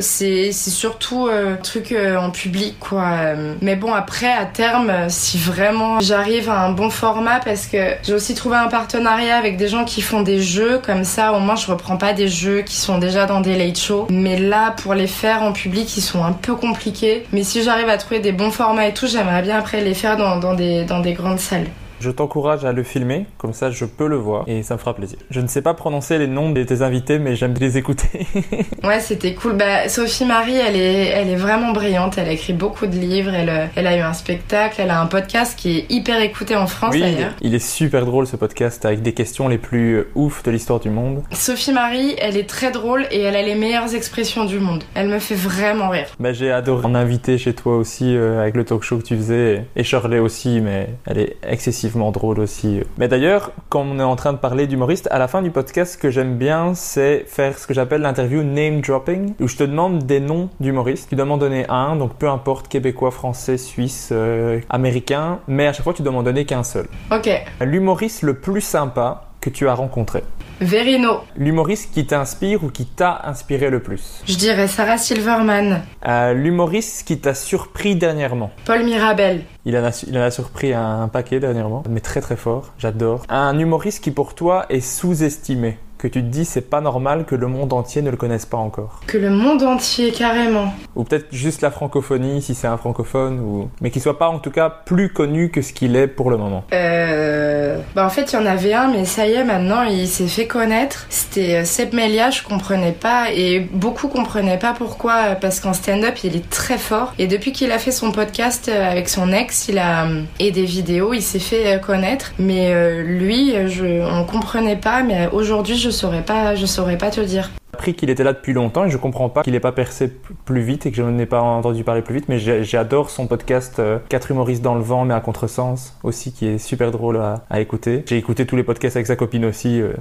c'est, c'est surtout un truc en public, quoi. Mais bon, après, à terme, si vraiment j'arrive à un bon format, parce que j'ai aussi trouvé un partenariat avec des gens qui font des jeux, comme ça, au moins, je reprends pas des jeux qui sont déjà dans des late shows. Mais là, pour les faire en public, public, ils sont un peu compliqués. Mais si j'arrive à trouver des bons formats et tout, j'aimerais bien après les faire dans, des, dans des grandes salles. Je t'encourage à le filmer, comme ça je peux le voir et ça me fera plaisir. Je ne sais pas prononcer les noms de tes invités, mais j'aime les écouter. ouais, c'était cool. Bah, Sophie Marie, elle est, elle est vraiment brillante. Elle a écrit beaucoup de livres. Elle, elle a eu un spectacle. Elle a un podcast qui est hyper écouté en France d'ailleurs. Il est super drôle ce podcast avec des questions les plus ouf de l'histoire du monde. Sophie Marie, elle est très drôle et elle a les meilleures expressions du monde. Elle me fait vraiment rire. Bah, j'ai adoré en inviter chez toi aussi euh, avec le talk show que tu faisais et Shirley aussi, mais elle est excessive drôle aussi. Mais d'ailleurs, quand on est en train de parler d'humoriste, à la fin du podcast, ce que j'aime bien, c'est faire ce que j'appelle l'interview name dropping, où je te demande des noms d'humoristes. Tu dois m'en donner un, donc peu importe québécois, français, suisse, euh, américain, mais à chaque fois tu dois m'en donner qu'un seul. Ok. L'humoriste le plus sympa que tu as rencontré. Verino. L'humoriste qui t'inspire ou qui t'a inspiré le plus? Je dirais Sarah Silverman. Euh, l'humoriste qui t'a surpris dernièrement Paul Mirabel. Il en, a, il en a surpris un, un paquet dernièrement, mais très très fort, j'adore. Un humoriste qui pour toi est sous-estimé que tu te dis c'est pas normal que le monde entier ne le connaisse pas encore Que le monde entier, carrément. Ou peut-être juste la francophonie si c'est un francophone, ou... mais qu'il soit pas en tout cas plus connu que ce qu'il est pour le moment. Euh... Bah en fait il y en avait un mais ça y est maintenant il s'est fait connaître. C'était euh, Seb Melia, je comprenais pas et beaucoup comprenaient pas pourquoi parce qu'en stand-up il est très fort et depuis qu'il a fait son podcast euh, avec son ex il a et des vidéos il s'est fait connaître mais lui je... on comprenait pas mais aujourd'hui je saurais pas, je saurais pas te dire. Appris qu'il était là depuis longtemps et je comprends pas qu'il ait pas percé plus vite et que je n'en ai pas entendu parler plus vite, mais j'adore son podcast 4 euh, humoristes dans le vent mais à contresens aussi qui est super drôle à, à écouter. J'ai écouté tous les podcasts avec sa copine aussi. Euh,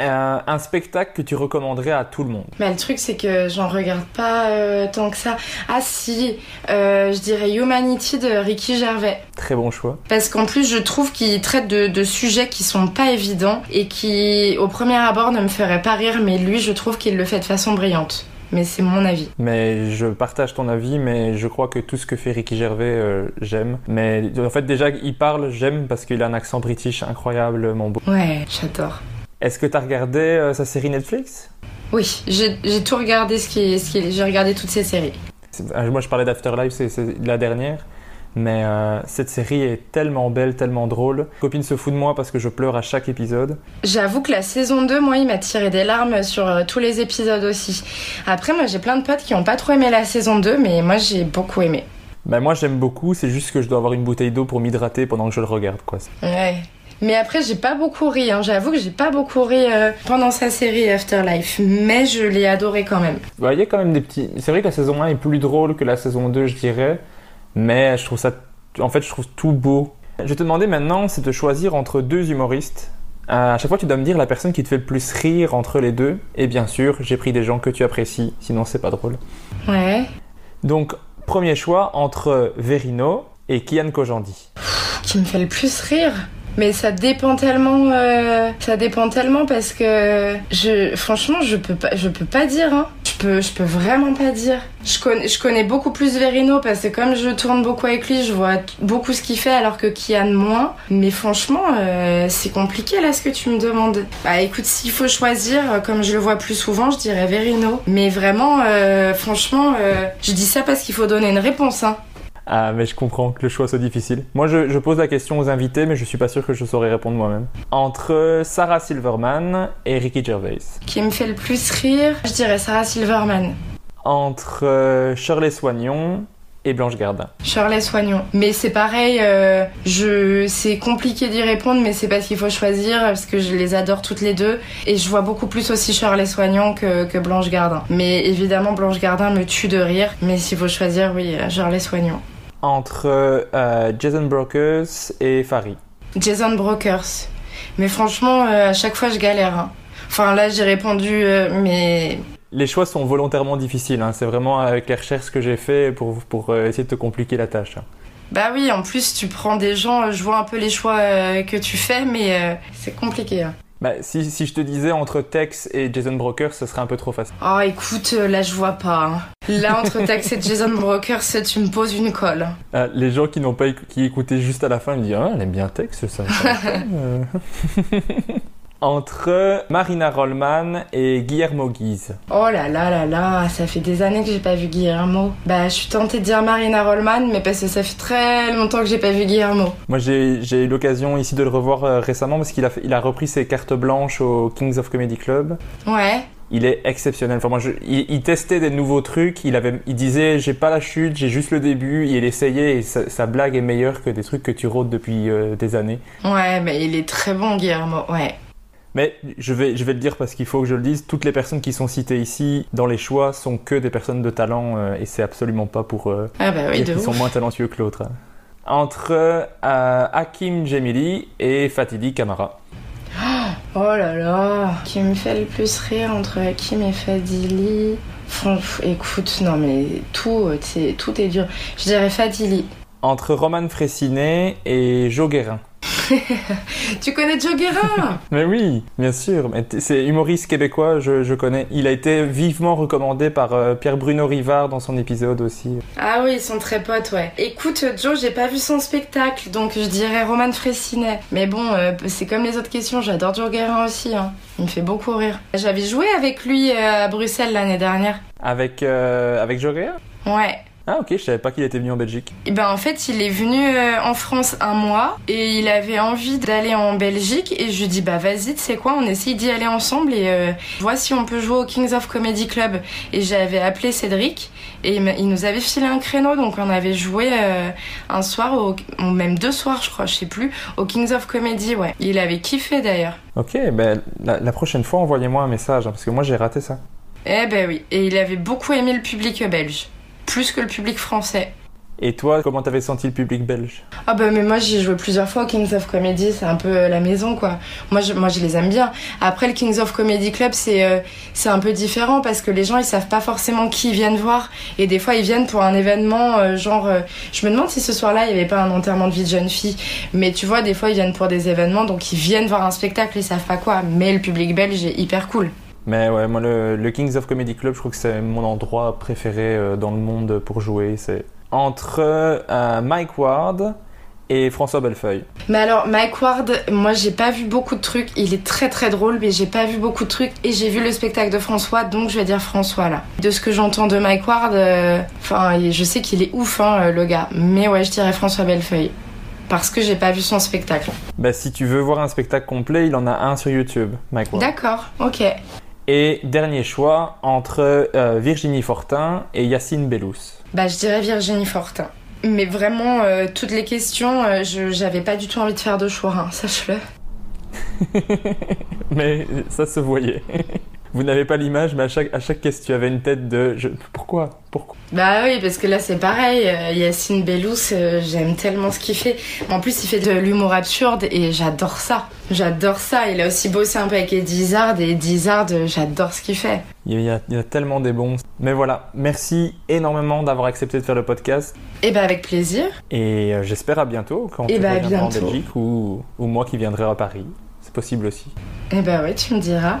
euh, un spectacle que tu recommanderais à tout le monde Mais le truc c'est que j'en regarde pas euh, tant que ça. Ah si, euh, je dirais Humanity de Ricky Gervais. Très bon choix. Parce qu'en plus je trouve qu'il traite de, sujets qui sont pas évidents et qui au premier abord ne me feraient pas rire, mais lui je trouve qu'il le fait de façon brillante mais c'est mon avis. Mais je partage ton avis, mais je crois que tout ce que fait Ricky Gervais, j'aime. Mais en fait, déjà, il parle, j'aime parce qu'il a un accent british incroyable, mon beau. Ouais, j'adore. Est-ce que tu as regardé euh, sa série Netflix? Oui, j'ai tout regardé ce qui, ce qui j'ai regardé toutes ses séries. Euh, moi je parlais d'Afterlife, c'est la dernière. Mais euh, cette série est tellement belle, tellement drôle. Copine se fout de moi parce que je pleure à chaque épisode. J'avoue que la saison 2, moi, il m'a tiré des larmes sur tous les épisodes aussi. Après, moi, j'ai plein de potes qui n'ont pas trop aimé la saison 2, mais moi, j'ai beaucoup aimé. Ben, moi, j'aime beaucoup. C'est juste que je dois avoir une bouteille d'eau pour m'hydrater pendant que je le regarde, quoi. Ouais. Mais après, j'ai pas beaucoup ri. Hein. J'avoue que j'ai pas beaucoup ri euh, pendant sa série Afterlife. Mais je l'ai adoré quand même. Il y a quand même des petits. C'est vrai que la saison 1 est plus drôle que la saison 2, je dirais. Mais je trouve ça. En fait, je trouve tout beau. Je vais te demander maintenant, c'est de choisir entre deux humoristes. Euh, à chaque fois, tu dois me dire la personne qui te fait le plus rire entre les deux. Et bien sûr, j'ai pris des gens que tu apprécies, sinon c'est pas drôle. Ouais. Donc, premier choix entre Verino et Kian Kojandi. Qui me fait le plus rire Mais ça dépend tellement, euh, ça dépend tellement parce que je, franchement, je peux pas, je peux pas dire. Hein. Je peux, je peux vraiment pas dire. Je connais, je connais beaucoup plus Verino parce que comme je tourne beaucoup avec lui, je vois beaucoup ce qu'il fait alors que Kian moins. Mais franchement, euh, c'est compliqué là ce que tu me demandes. Bah écoute, s'il faut choisir, comme je le vois plus souvent, je dirais Verino. Mais vraiment, euh, franchement, euh, je dis ça parce qu'il faut donner une réponse. Hein. Ah, mais je comprends que le choix soit difficile. Moi, je, je, pose la question aux invités, mais je suis pas sûr que je saurais répondre moi-même. Entre Sarah Silverman et Ricky Gervais. Qui me fait le plus rire, je dirais Sarah Silverman. Entre euh, Shirley Soignon et Blanche Gardin. Shirley Soignon. Mais c'est pareil, euh, je, c'est compliqué d'y répondre, mais c'est parce qu'il faut choisir, parce que je les adore toutes les deux. Et je vois beaucoup plus aussi Shirley Soignon que, que Blanche Gardin. Mais évidemment, Blanche Gardin me tue de rire. Mais s'il faut choisir, oui, Shirley Soignon entre euh, Jason Brokers et Farid Jason Brokers. Mais franchement, euh, à chaque fois, je galère. Hein. Enfin, là, j'ai répondu, euh, mais... Les choix sont volontairement difficiles. Hein. C'est vraiment avec les recherches que j'ai fait pour, pour essayer de te compliquer la tâche. Hein. Bah oui, en plus, tu prends des gens, je vois un peu les choix que tu fais, mais c'est compliqué. Bah, si, si, je te disais entre Tex et Jason Brokers, ce serait un peu trop facile. Oh, écoute, euh, là, je vois pas. Hein. Là, entre Tex et Jason Brokers, tu me poses une colle. Ah, les gens qui n'ont pas qui écoutaient juste à la fin, ils me disent Ah, elle aime bien Tex, ça. Euh. entre Marina Rollman et Guillermo Guise. Oh là là là là, ça fait des années que j'ai pas vu Guillermo. Bah, je suis tentée de dire Marina Rollman, mais parce que ça fait très longtemps que j'ai pas vu Guillermo. Moi, j'ai eu l'occasion ici de le revoir euh, récemment parce qu'il a, il a repris ses cartes blanches au Kings of Comedy Club. Ouais. Il est exceptionnel. Enfin, moi, il, testait des nouveaux trucs. Il avait, il disait, j'ai pas la chute, j'ai juste le début. il essayait et sa, blague est meilleure que des trucs que tu rôdes depuis euh, des années. Ouais, mais il est très bon, Guillermo. Ouais. Mais je vais, je vais le dire parce qu'il faut que je le dise, toutes les personnes qui sont citées ici dans les choix sont que des personnes de talent euh, et c'est absolument pas pour euh, ah bah oui, sont moins talentueux que l'autre. Hein. Entre euh, Hakim Jemili et Fatidi Kamara. Oh là là, qui me fait le plus rire entre Hakim et Fadili. écoute, non mais tout, tout est dur. Je dirais Fadili. Entre Roman Fressinet et Jo Guérin. tu connais Joe Guérin Mais oui, bien sûr. C'est humoriste québécois, je, connais. Il a été vivement recommandé par euh, Pierre-Bruno Rivard dans son épisode aussi. Ah oui, ils sont très potes, ouais. Écoute, Joe, j'ai pas vu son spectacle, donc je dirais Roman Fressinet. Mais bon, euh, c'est comme les autres questions, j'adore Joe Guérin aussi. Hein. Il me fait beaucoup rire. J'avais joué avec lui euh, à Bruxelles l'année dernière. Avec, avec Joe Guérin Ouais. Ah ok, je savais pas qu'il était venu en Belgique. Et eh ben en fait, il est venu euh, en France un mois et il avait envie d'aller en Belgique et je lui dis bah vas-y, tu sais quoi, on essaye d'y aller ensemble et euh, vois si on peut jouer au Kings of Comedy Club. Et j'avais appelé Cédric et il nous avait filé un créneau donc on avait joué euh, un soir ou même deux soirs je crois, je sais plus, au Kings of Comedy, ouais. Il avait kiffé d'ailleurs. Ok, ben la, prochaine fois envoyez-moi un message hein, parce que moi j'ai raté ça. Eh ben oui, et il avait beaucoup aimé le public belge plus que le public français. Et toi, comment t'avais senti le public belge? Ah bah mais moi j'ai joué plusieurs fois au Kings of Comedy, c'est un peu euh, la maison quoi. Moi je, moi je les aime bien. Après le Kings of Comedy Club c'est euh, c'est un peu différent parce que les gens ils savent pas forcément qui ils viennent voir et des fois ils viennent pour un événement euh, genre je me demande si ce soir-là il y avait pas un enterrement de vie de jeune fille mais tu vois des fois ils viennent pour des événements donc ils viennent voir un spectacle ils savent pas quoi mais le public belge est hyper cool. Mais ouais, moi, le, Kings of Comedy Club, je crois que c'est mon endroit préféré euh, dans le monde pour jouer. C'est entre euh, Mike Ward et François Bellefeuille. Mais alors, Mike Ward, moi, j'ai pas vu beaucoup de trucs. Il est très très drôle, mais j'ai pas vu beaucoup de trucs. Et j'ai vu le spectacle de François, donc je vais dire François là. De ce que j'entends de Mike Ward, euh, enfin, je sais qu'il est ouf, hein, le gars. Mais ouais, je dirais François Bellefeuille parce que j'ai pas vu son spectacle. Bah si tu veux voir un spectacle complet, il en a un sur YouTube, Mike Ward. D'accord, ok. Et dernier choix entre euh, Virginie Fortin et Yacine Bellous. Bah, je dirais Virginie Fortin. Mais vraiment, euh, toutes les questions, euh, je j'avais pas du tout envie de faire de choix, hein, sache-le. Mais ça se voyait. Vous n'avez pas l'image, mais à chaque, à chaque question, tu avais une tête de je, pourquoi? Pourquoi? Bah oui, parce que là c'est pareil. euh, Yacine Bellous, euh, j'aime tellement ce qu'il fait. En plus, il fait de l'humour absurde et j'adore ça. J'adore ça. Il a aussi bossé un peu avec Eddie Izzard et Eddie Izzard, euh, j'adore ce qu'il fait. il y, a, il y a tellement des bons. Mais voilà, merci énormément d'avoir accepté de faire le podcast. Et bah avec plaisir. Et j'espère à bientôt quand Eh tu ben, à en. Belgique ou, ou moi qui viendrai à Paris. C'est possible aussi. Et bah ouais, tu me diras.